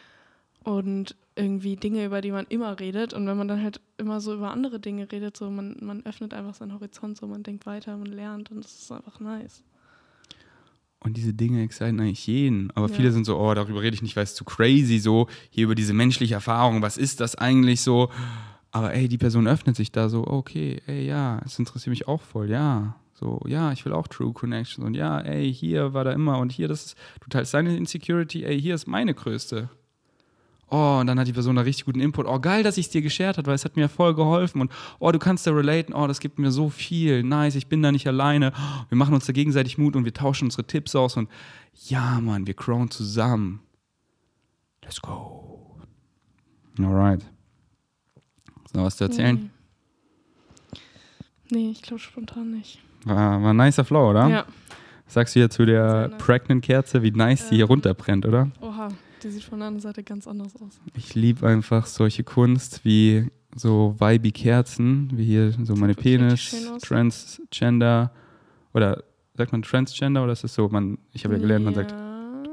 und irgendwie Dinge, über die man immer redet. Und wenn man dann halt immer so über andere Dinge redet, so man, man öffnet einfach seinen Horizont, so man denkt weiter, man lernt und das ist einfach nice. Und diese Dinge exciten eigentlich jeden. Aber ja. viele sind so, oh, darüber rede ich nicht, weil es zu crazy so, hier über diese menschliche Erfahrung, was ist das eigentlich so? Aber ey, die Person öffnet sich da so, okay, ey, ja, es interessiert mich auch voll, ja. So, ja, ich will auch True Connections und ja, ey, hier war da immer und hier, das ist, du teilst deine Insecurity, ey, hier ist meine größte. Oh, und dann hat die Person da richtig guten Input. Oh, geil, dass ich es dir geshared hat, weil es hat mir voll geholfen. Und oh, du kannst da relaten. Oh, das gibt mir so viel. Nice, ich bin da nicht alleine. Wir machen uns da gegenseitig Mut und wir tauschen unsere Tipps aus. Und ja, Mann, wir crown zusammen. Let's go. Alright. So, was zu erzählen? Nee, nee ich glaube spontan nicht. War, war ein nicer Flow, oder? Ja. Was sagst du hier zu der Pregnant-Kerze, wie nice ähm, die hier ähm, runterbrennt, oder? Oha. Die sieht von der anderen Seite ganz anders aus. Ich liebe einfach solche Kunst wie so vibey Kerzen, wie hier so meine Penis, Transgender oder sagt man Transgender oder ist es so, man, ich habe ja gelernt, man sagt,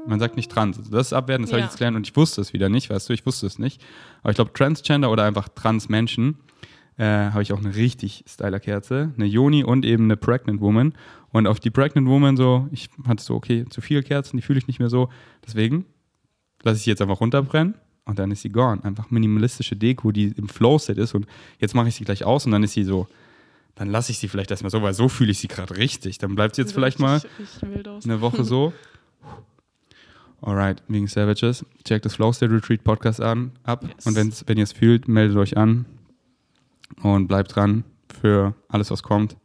man sagt nicht trans. Also das ist abwerten, das ja. habe ich jetzt gelernt und ich wusste es wieder nicht, weißt du, ich wusste es nicht. Aber ich glaube, Transgender oder einfach Transmenschen äh, habe ich auch eine richtig styler Kerze, eine Yoni und eben eine Pregnant Woman. Und auf die Pregnant Woman so, ich hatte so, okay, zu viele Kerzen, die fühle ich nicht mehr so. Deswegen lasse ich sie jetzt einfach runterbrennen und dann ist sie gone. Einfach minimalistische Deko, die im Flow-Set ist und jetzt mache ich sie gleich aus und dann ist sie so, dann lasse ich sie vielleicht erstmal so, weil so fühle ich sie gerade richtig. Dann bleibt sie jetzt vielleicht mal eine Woche so. Alright, wegen Savages. Checkt das Flow State Retreat Podcast an, ab. Yes. Und wenn ihr es fühlt, meldet euch an und bleibt dran für alles, was kommt.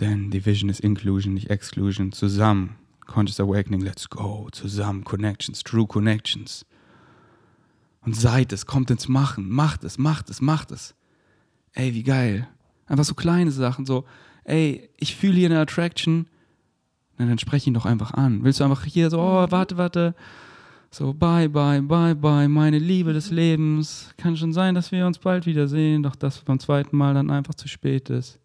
Denn Division ist Inclusion, nicht Exclusion. Zusammen Conscious Awakening, let's go, zusammen, Connections, True Connections. Und seid es, kommt ins Machen, macht es, macht es, macht es. Ey, wie geil. Einfach so kleine Sachen, so, ey, ich fühle hier eine Attraction, Na, dann sprech ihn doch einfach an. Willst du einfach hier so, oh, warte, warte. So, bye, bye, bye, bye, meine Liebe des Lebens. Kann schon sein, dass wir uns bald wiedersehen, doch dass beim zweiten Mal dann einfach zu spät ist.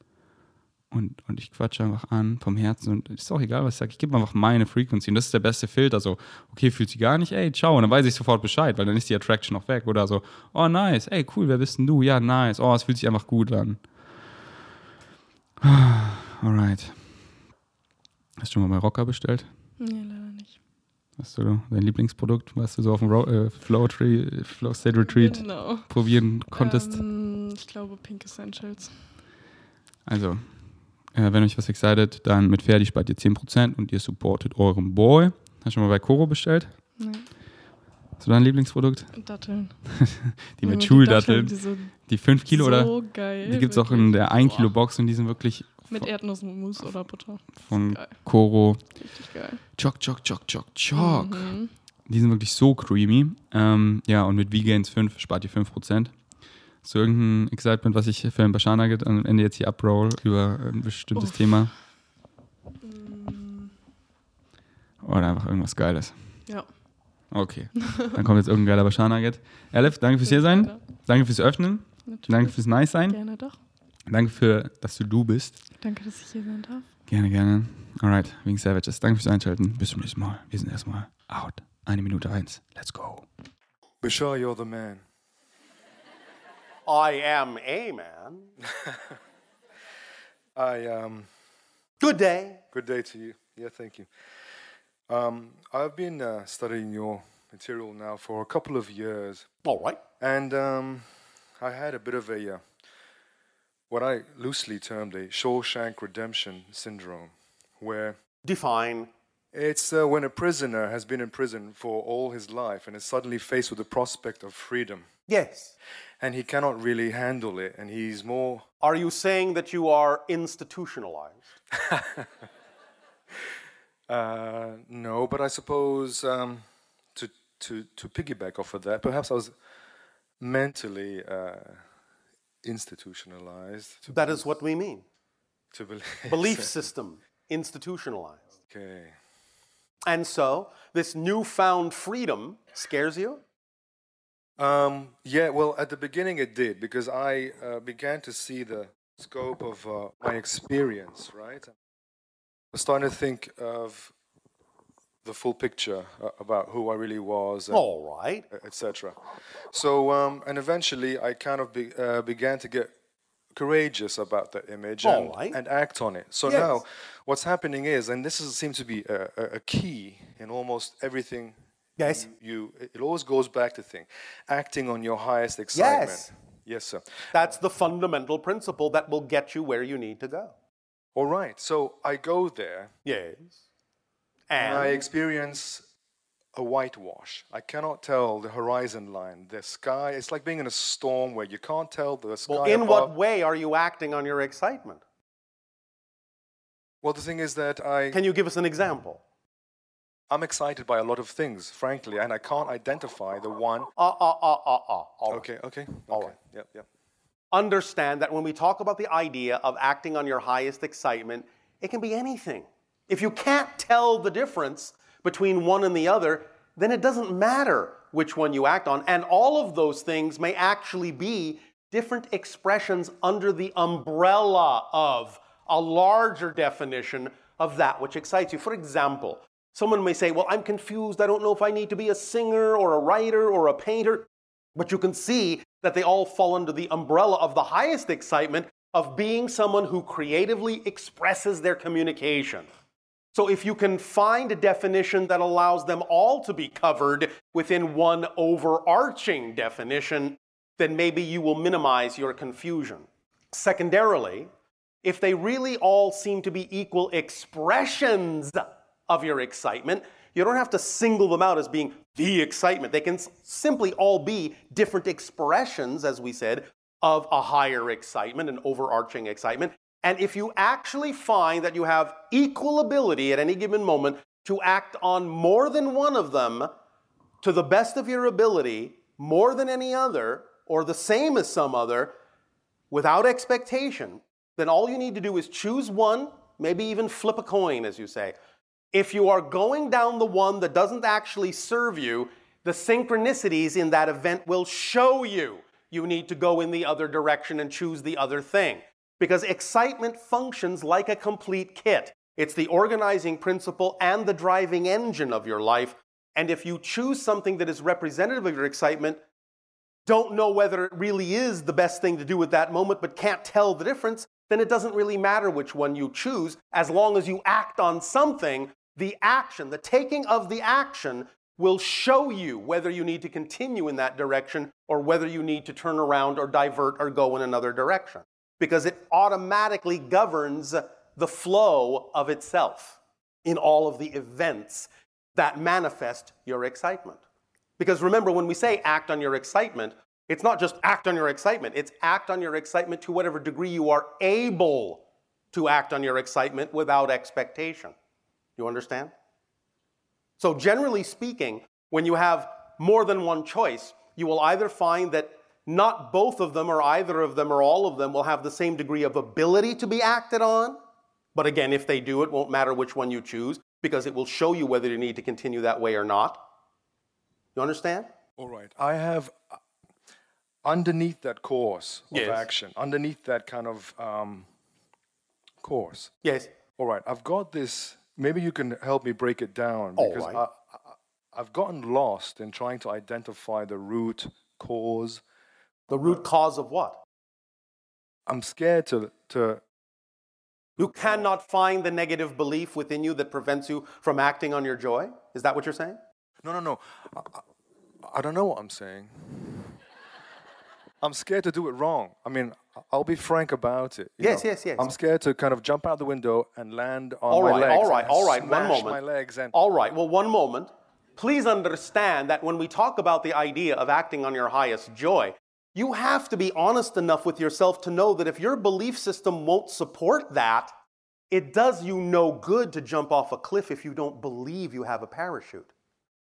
Und, und ich quatsche einfach an vom Herzen und ist auch egal, was ich sage. Ich gebe einfach meine Frequency und das ist der beste Filter. So, okay, fühlt sie gar nicht, ey, ciao. Und dann weiß ich sofort Bescheid, weil dann ist die Attraction auch weg. Oder so, oh, nice, ey, cool, wer bist denn du? Ja, nice, oh, es fühlt sich einfach gut an. Alright. Hast du schon mal bei Rocker bestellt? Nee, leider nicht. Hast du dein Lieblingsprodukt, was du so auf dem Ro äh, Flow, Tree, Flow State Retreat Genau. probieren konntest? Ähm, ich glaube Pink Essentials. Also, äh, wenn euch was excited, dann mit Ferdi spart ihr 10% und ihr supportet euren Boy. Hast du schon mal bei Koro bestellt? Hast du dein Lieblingsprodukt? Datteln. Die mit Schuldatteln. Die, sind Die 5 Kilo oder? so geil. Die gibt es auch in der 1 Boah. Kilo Box und die sind wirklich Mit Erdnussmus oder Butter. von Geil. Koro. Richtig geil. Choc, choc, choc, choc, choc. Mhm. Die sind wirklich so creamy. Ähm, ja, und mit Vegans 5 spart ihr 5%. So irgendein Excitement, was ich für ein Bashana Nugget am Ende jetzt hier abroll über ein bestimmtes Uff. Thema. Mm, Oder einfach irgendwas Geiles. Ja. Okay. Dann kommt jetzt irgendein geiler Bashana Nugget. Elif, danke fürs hier sein. Gerne. Danke fürs Öffnen. Natürlich. Danke fürs Nice sein. Gerne doch. Danke für, dass du du bist. Danke, dass ich hier sein darf. Gerne, gerne. Alright, wegen Savages. Danke fürs Einschalten. Bis zum nächsten Mal. Wir sind erstmal out. Eine Minute eins. Let's go. Bashar, you're the man. I am a man. I um, Good day. good day to you. Yeah, thank you. Um, I've been uh, studying your material now for a couple of years, All right. and um, I had a bit of a uh, what I loosely termed a Shawshank Redemption syndrome, where Define. it's uh, when a prisoner has been in prison for all his life and is suddenly faced with the prospect of freedom, Yes. And he cannot really handle it, and he's more Are you saying that you are institutionalized? Uh, no, but I suppose um, to to to piggyback off of that, perhaps I was mentally uh, institutionalized. That is what we mean. to believe. Belief system institutionalized. Okay. And so, this newfound freedom scares you? Um, yeah. Well, at the beginning it did because I uh, began to see the scope of uh, my experience. Right. I was starting to think of the full picture uh, about who I really was. and- All right. etc. So, um, and eventually I kind of be, uh, began to get courageous about that image and, right. and act on it. So Yes. now, what's happening is, and this is, seems to be a, a, a key in almost everything. Yes. You, it always goes back to thing, acting on your highest excitement. Yes. Yes, sir. That's the fundamental principle that will get you where you need to go. All right. So I go there Yes. and I experience a whitewash. I cannot tell the horizon line, the sky. It's like being in a storm where you can't tell the sky. well, in above. what way are you acting on your excitement? Well, the thing is that I, Can you give us an example? I'm excited by a lot of things, frankly, and I can't identify the one. Ah, ah, ah, ah, ah. All right. Okay, okay, All okay. right. Yep, yep. understand that when we talk about the idea of acting on your highest excitement, it can be anything. If you can't tell the difference between one and the other, then it doesn't matter which one you act on. And all of those things may actually be different expressions under the umbrella of a larger definition of that which excites you. For example, someone may say, Well, I'm confused. I don't know if I need to be a singer or a writer or a painter. But you can see that they all fall under the umbrella of the highest excitement of being someone who creatively expresses their communication. So if you can find a definition that allows them all to be covered within one overarching definition, then maybe you will minimize your confusion. Secondarily, if they really all seem to be equal expressions of your excitement, you don't have to single them out as being the excitement. They can simply all be different expressions, as we said, of a higher excitement, an overarching excitement. And if you actually find that you have equal ability at any given moment to act on more than one of them to the best of your ability, more than any other, or the same as some other, without expectation, then all you need to do is choose one, maybe even flip a coin, as you say. If you are going down the one that doesn't actually serve you, the synchronicities in that event will show you you need to go in the other direction and choose the other thing. Because excitement functions like a complete kit. It's the organizing principle and the driving engine of your life. And if you choose something that is representative of your excitement, don't know whether it really is the best thing to do at that moment, but can't tell the difference, then it doesn't really matter which one you choose as long as you act on something. The action, the taking of the action, will show you whether you need to continue in that direction or whether you need to turn around or divert or go in another direction. Because it automatically governs the flow of itself in all of the events that manifest your excitement. Because remember, when we say act on your excitement, it's not just act on your excitement, it's act on your excitement to whatever degree you are able to act on your excitement without expectation. You understand? So, generally speaking, when you have more than one choice, you will either find that not both of them, or either of them, or all of them will have the same degree of ability to be acted on. But again, if they do, it won't matter which one you choose because it will show you whether you need to continue that way or not. You understand? All right. I have uh, underneath that course of Yes. action, underneath that kind of um, course. Yes. All right. I've got this. Maybe you can help me break it down because right. I, I, I've gotten lost in trying to identify the root cause. The root cause of what? I'm scared to to You cannot find the negative belief within you that prevents you from acting on your joy? Is that what you're saying? No, no, no. I, I, I don't know what I'm saying. I'm scared to do it wrong. I mean, I'll be frank about it. Yes, know. yes, yes. I'm scared to kind of jump out the window and land on All my right, legs. all right, all right. One moment. my legs and All right, well, one moment. Please understand that when we talk about the idea of acting on your highest joy, you have to be honest enough with yourself to know that if your belief system won't support that, it does you no good to jump off a cliff if you don't believe you have a parachute.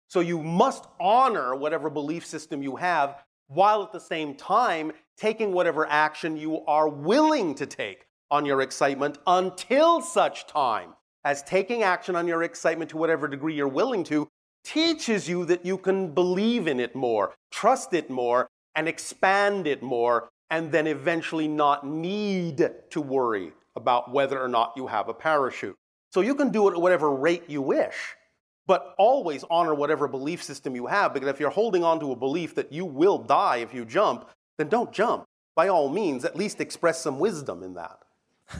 So you must honor whatever belief system you have while at the same time taking whatever action you are willing to take on your excitement until such time as taking action on your excitement to whatever degree you're willing to teaches you that you can believe in it more, trust it more, and expand it more, and then eventually not need to worry about whether or not you have a parachute. So you can do it at whatever rate you wish, but always honor whatever belief system you have, because if you're holding on to a belief that you will die if you jump, then don't jump. By all means, at least express some wisdom in that.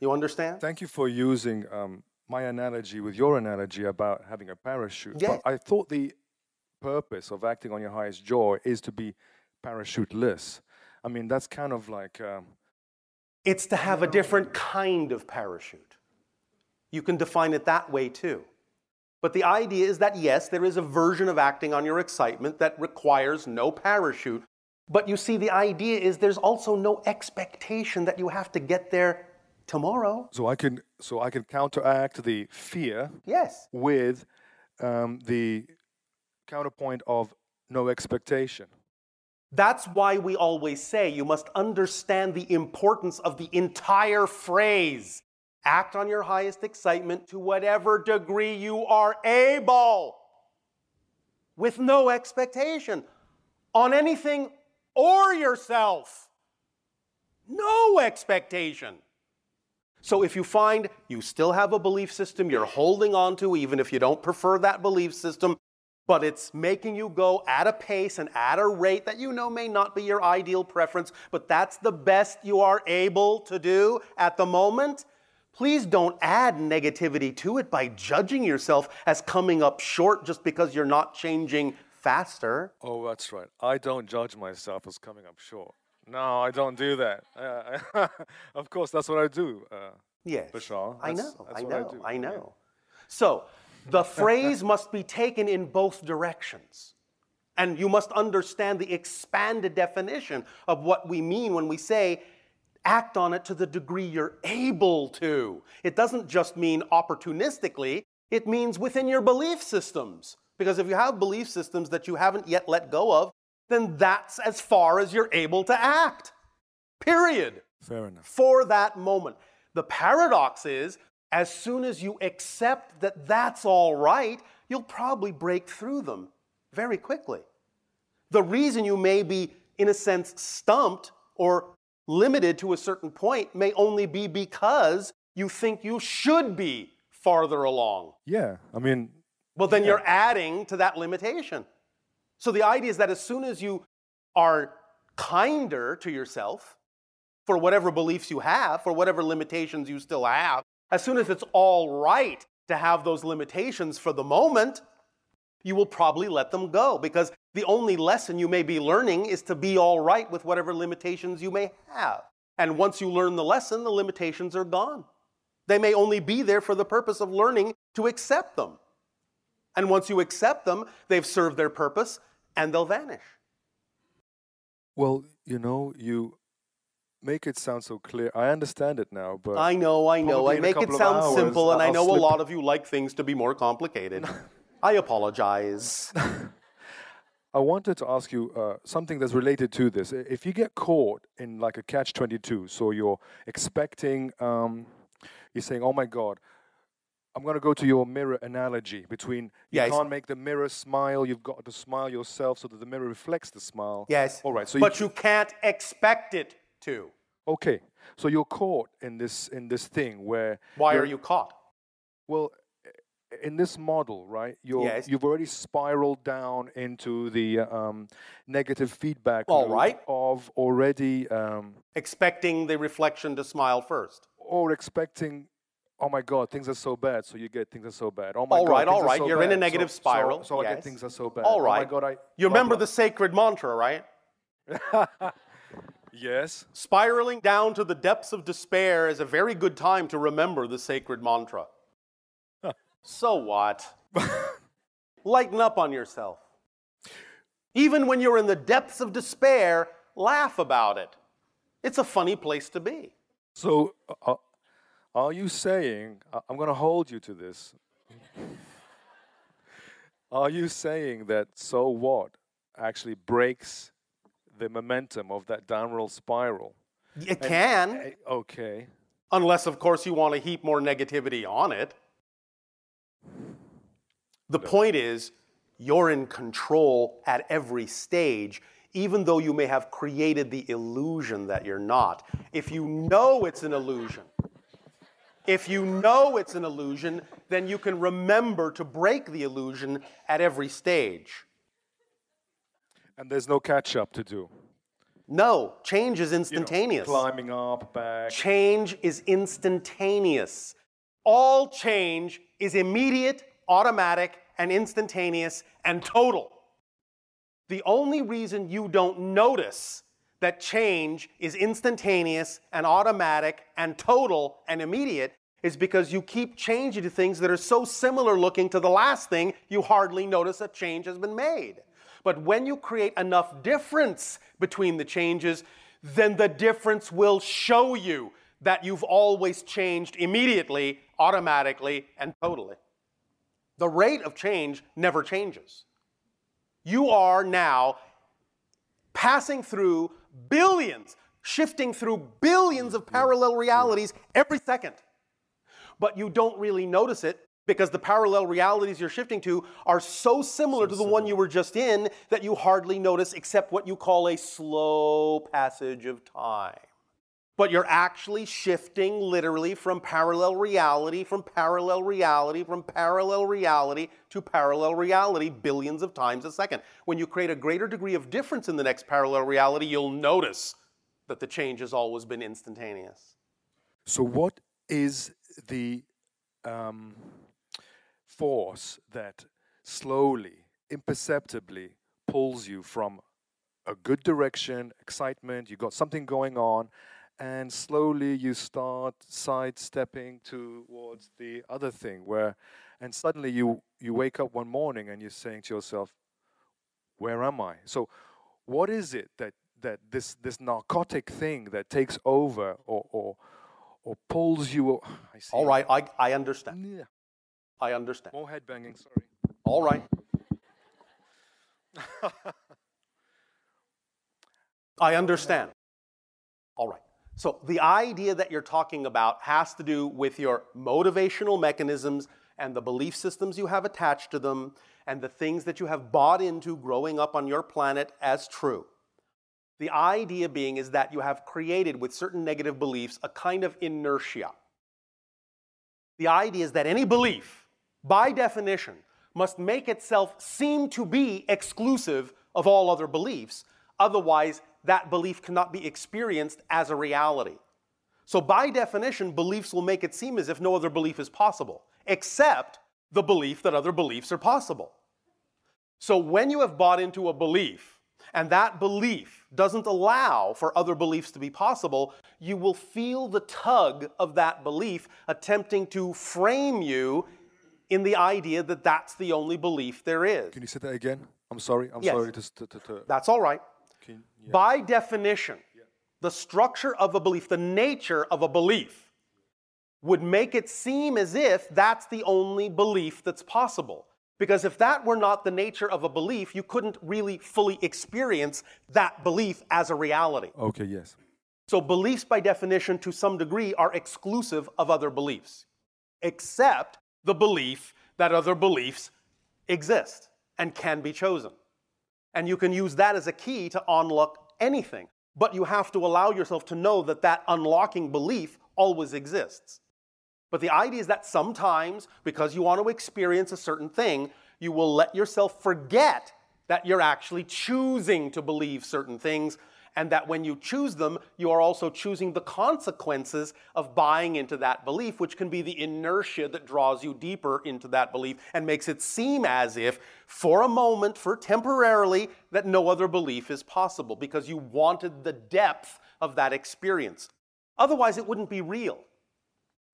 You understand? Thank you for using um, my analogy with your analogy about having a parachute. Yeah. But I thought the purpose of acting on your highest joy is to be parachuteless. I mean, that's kind of like um, It's to have a different kind of parachute. You can define it that way too. But the idea is that yes, there is a version of acting on your excitement that requires no parachute. But you see, the idea is there's also no expectation that you have to get there tomorrow. so I can so I can counteract the fear Yes. with um, the counterpoint of no expectation. That's why we always say you must understand the importance of the entire phrase. Act on your highest excitement to whatever degree you are able, with no expectation on anything or yourself. No expectation. So if you find you still have a belief system you're holding on to, even if you don't prefer that belief system, but it's making you go at a pace and at a rate that you know may not be your ideal preference, but that's the best you are able to do at the moment, please don't add negativity to it by judging yourself as coming up short just because you're not changing faster. Oh, that's right. I don't judge myself as coming up short. No, I don't do that. Uh, of course, that's what I do. Uh, Yes. Bashar, I know. I I know. do, I know. So the phrase must be taken in both directions. And you must understand the expanded definition of what we mean when we say act on it to the degree you're able to. It doesn't just mean opportunistically, it means within your belief systems. Because if you have belief systems that you haven't yet let go of, then that's as far as you're able to act. Period fair enough. for that moment. The paradox is, as soon as you accept that that's all right, you'll probably break through them very quickly. The reason you may be, in a sense, stumped or limited to a certain point may only be because you think you should be farther along. Yeah, I mean, Well, then you're adding to that limitation. So the idea is that as soon as you are kinder to yourself for whatever beliefs you have, for whatever limitations you still have, as soon as it's all right to have those limitations for the moment, you will probably let them go because the only lesson you may be learning is to be all right with whatever limitations you may have. And once you learn the lesson, the limitations are gone. They may only be there for the purpose of learning to accept them. And once you accept them, they've served their purpose and they'll vanish. well, you know, you make it sound so clear. I understand it now, but I know, I know. I make it sound hours, simple, and I I'll know a lot of you like things to be more complicated. I apologize. I wanted to ask you uh, something that's related to this. If you get caught in like a catch 22, so you're expecting, um, you're saying, oh my God, I'm going to go to your mirror analogy between you Yes. can't make the mirror smile, you've got to smile yourself so that the mirror reflects the smile. Yes. All right. So but you can't expect it to. okay. So you're caught in this in this thing where Why are you're- caught? Well, in this model, right? You're, Yes. You've already spiraled down into the um, negative feedback All loop right. of already, um, Expecting the reflection to smile first. or expecting. Oh my God, things are so bad. So you get things are so bad. Oh my All God, right, all right. so You're in a bad. So- negative so- spiral. So, I get things are so bad. All Oh my God, I. You blah, remember blah. the sacred mantra, right? Yes. Spiraling down to the depths of despair is a very good time to remember the sacred mantra. So what? Lighten up on yourself. Even when you're in the depths of despair, laugh about it. It's a funny place to be. So, uh, are you saying? I- I'm going to hold you to this. are you saying that so what actually breaks the momentum of that downward spiral? It can, Eh, Okay. unless, of course, you want to heap more negativity on it. The point is, you're in control at every stage, even though you may have created the illusion that you're not. If you know it's an illusion, if you know it's an illusion, then you can remember to break the illusion at every stage. And there's no catch up to do. No, change is instantaneous. You know, climbing up, back. Change is instantaneous. All change is immediate, automatic, and instantaneous and total. The only reason you don't notice that change is instantaneous and automatic and total and immediate is because you keep changing to things that are so similar looking to the last thing, you hardly notice a change has been made. But when you create enough difference between the changes, then the difference will show you that you've always changed immediately, automatically, and totally. The rate of change never changes. You are now passing through billions, shifting through billions of parallel realities every second. But you don't really notice it because the parallel realities you're shifting to are so similar to the one you were just in that you hardly notice except what you call a slow passage of time. But you're actually shifting literally from parallel reality, from parallel reality, from parallel reality to parallel reality billions of times a second. When you create a greater degree of difference in the next parallel reality, you'll notice that the change has always been instantaneous. So, what is the um, force that slowly, imperceptibly pulls you from a good direction, excitement, you got something going on, and slowly you start sidestepping towards the other thing where, and suddenly you, you wake up one morning and you're saying to yourself, where am I? So, what is it that, that this, this narcotic thing that takes over or, or, or pulls you? o- I see. All right, I, I understand. Yeah. I understand. More head banging, sorry. All right. I understand. All right. So the idea that you're talking about has to do with your motivational mechanisms and the belief systems you have attached to them and the things that you have bought into growing up on your planet as true. The idea being is that you have created with certain negative beliefs a kind of inertia. The idea is that any belief, by definition, must make itself seem to be exclusive of all other beliefs. Otherwise, that belief cannot be experienced as a reality. So, by definition, beliefs will make it seem as if no other belief is possible, except the belief that other beliefs are possible. So, when you have bought into a belief and that belief doesn't allow for other beliefs to be possible, you will feel the tug of that belief attempting to frame you in the idea that that's the only belief there is. Can you say that again? I'm sorry. I'm Yes. sorry to, to, to, That's all right. Can, yeah. By definition, the structure of a belief, the nature of a belief, would make it seem as if that's the only belief that's possible. Because if that were not the nature of a belief, you couldn't really fully experience that belief as a reality. Okay, yes. So, beliefs, by definition, to some degree, are exclusive of other beliefs, except the belief that other beliefs exist and can be chosen. And you can use that as a key to unlock anything. But you have to allow yourself to know that that unlocking belief always exists. But the idea is that sometimes, because you want to experience a certain thing, you will let yourself forget that you're actually choosing to believe certain things, and that when you choose them, you are also choosing the consequences of buying into that belief, which can be the inertia that draws you deeper into that belief and makes it seem as if, for a moment, for temporarily, that no other belief is possible because you wanted the depth of that experience. Otherwise, it wouldn't be real.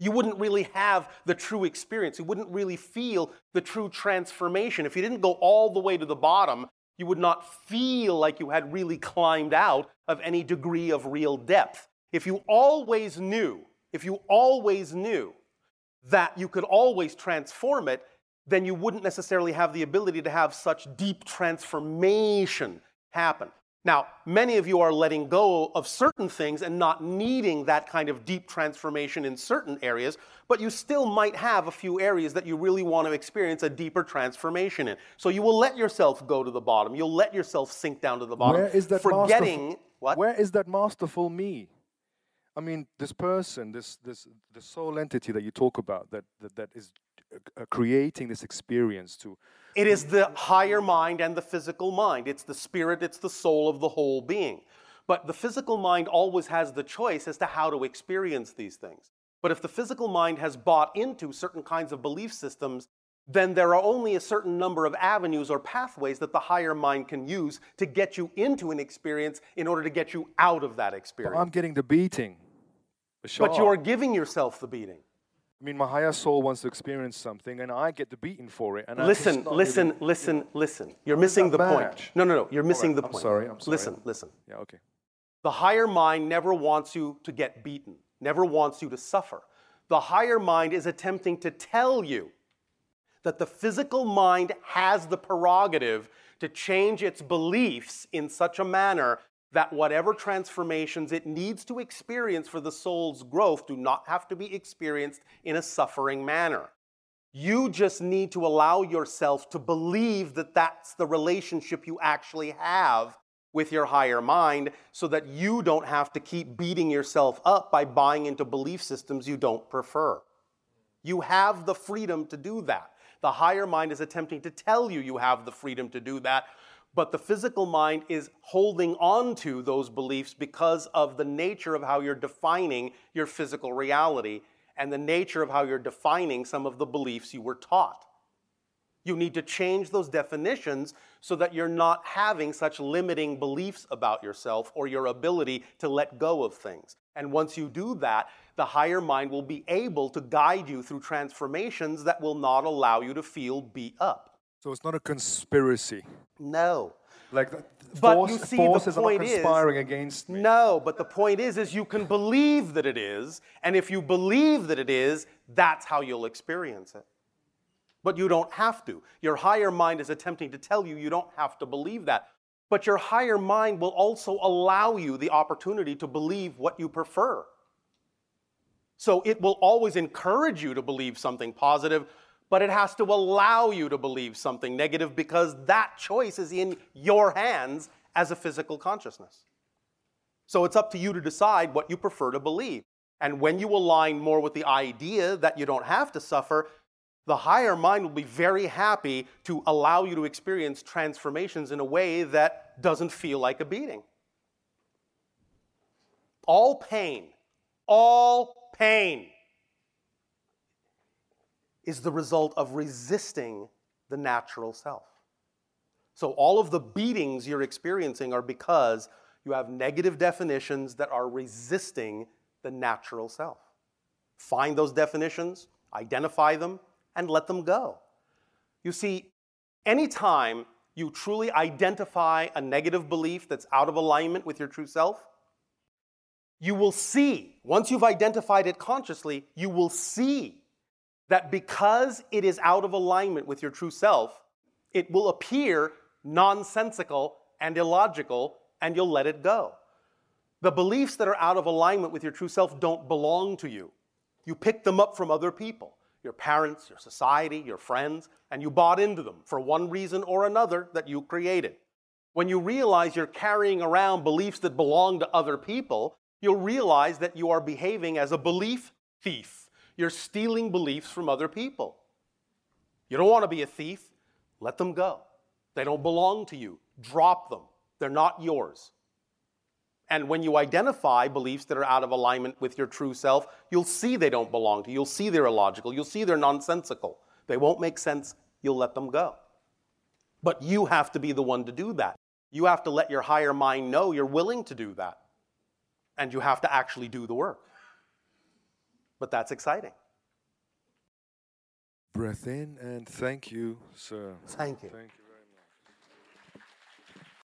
You wouldn't really have the true experience. You wouldn't really feel the true transformation. If you didn't go all the way to the bottom, you would not feel like you had really climbed out of any degree of real depth. If you always knew, if you always knew that you could always transform it, then you wouldn't necessarily have the ability to have such deep transformation happen. Now, many of you are letting go of certain things and not needing that kind of deep transformation in certain areas, but you still might have a few areas that you really want to experience a deeper transformation in. So you will let yourself go to the bottom. You'll let yourself sink down to the bottom. Where is that forgetting masterful, what? Where is that masterful me? I mean, this person, this this the soul entity that you talk about, that that, that is uh, creating this experience to. It is the higher mind and the physical mind. It's the spirit, it's the soul of the whole being. But the physical mind always has the choice as to how to experience these things. But if the physical mind has bought into certain kinds of belief systems, then there are only a certain number of avenues or pathways that the higher mind can use to get you into an experience in order to get you out of that experience. I'm getting the beating. But you are giving yourself the beating. I mean, my higher soul wants to experience something, and I get the beating for it. And Listen, listen, really- listen, listen. You're missing the that point. No, no, no. You're missing right, the I'm point. sorry, I'm sorry. Listen, listen. Yeah. Okay. The higher mind never wants you to get beaten, never wants you to suffer. The higher mind is attempting to tell you that the physical mind has the prerogative to change its beliefs in such a manner that whatever transformations it needs to experience for the soul's growth do not have to be experienced in a suffering manner. You just need to allow yourself to believe that that's the relationship you actually have with your higher mind so that you don't have to keep beating yourself up by buying into belief systems you don't prefer. You have the freedom to do that. The higher mind is attempting to tell you you have the freedom to do that, but the physical mind is holding on to those beliefs because of the nature of how you're defining your physical reality and the nature of how you're defining some of the beliefs you were taught. You need to change those definitions so that you're not having such limiting beliefs about yourself or your ability to let go of things. And once you do that, the higher mind will be able to guide you through transformations that will not allow you to feel beat up. So it's not a conspiracy. No. Like the But force, you see, forces the are not point is, against me. no, but the point is, is you can believe that it is, and if you believe that it is, that's how you'll experience it. But you don't have to. Your higher mind is attempting to tell you you don't have to believe that. But your higher mind will also allow you the opportunity to believe what you prefer. So it will always encourage you to believe something positive, but it has to allow you to believe something negative because that choice is in your hands as a physical consciousness. So it's up to you to decide what you prefer to believe. And when you align more with the idea that you don't have to suffer, the higher mind will be very happy to allow you to experience transformations in a way that doesn't feel like a beating. All pain, all pain is the result of resisting the natural self. So, all of the beatings you're experiencing are because you have negative definitions that are resisting the natural self. Find those definitions, identify them, and let them go. You see, anytime you truly identify a negative belief that's out of alignment with your true self, you will see, once you've identified it consciously, you will see that because it is out of alignment with your true self, it will appear nonsensical and illogical, and you'll let it go. The beliefs that are out of alignment with your true self don't belong to you. You pick them up from other people your parents, your society, your friends, and you bought into them for one reason or another that you created. When you realize you're carrying around beliefs that belong to other people, you'll realize that you are behaving as a belief thief. You're stealing beliefs from other people. You don't want to be a thief, let them go. They don't belong to you. Drop them, they're not yours. And when you identify beliefs that are out of alignment with your true self, you'll see they don't belong to you. You'll see they're illogical. You'll see they're nonsensical. They won't make sense. You'll let them go. But you have to be the one to do that. You have to let your higher mind know you're willing to do that. And you have to actually do the work. But that's exciting. Breath in and thank you, sir. Thank you. Thank you.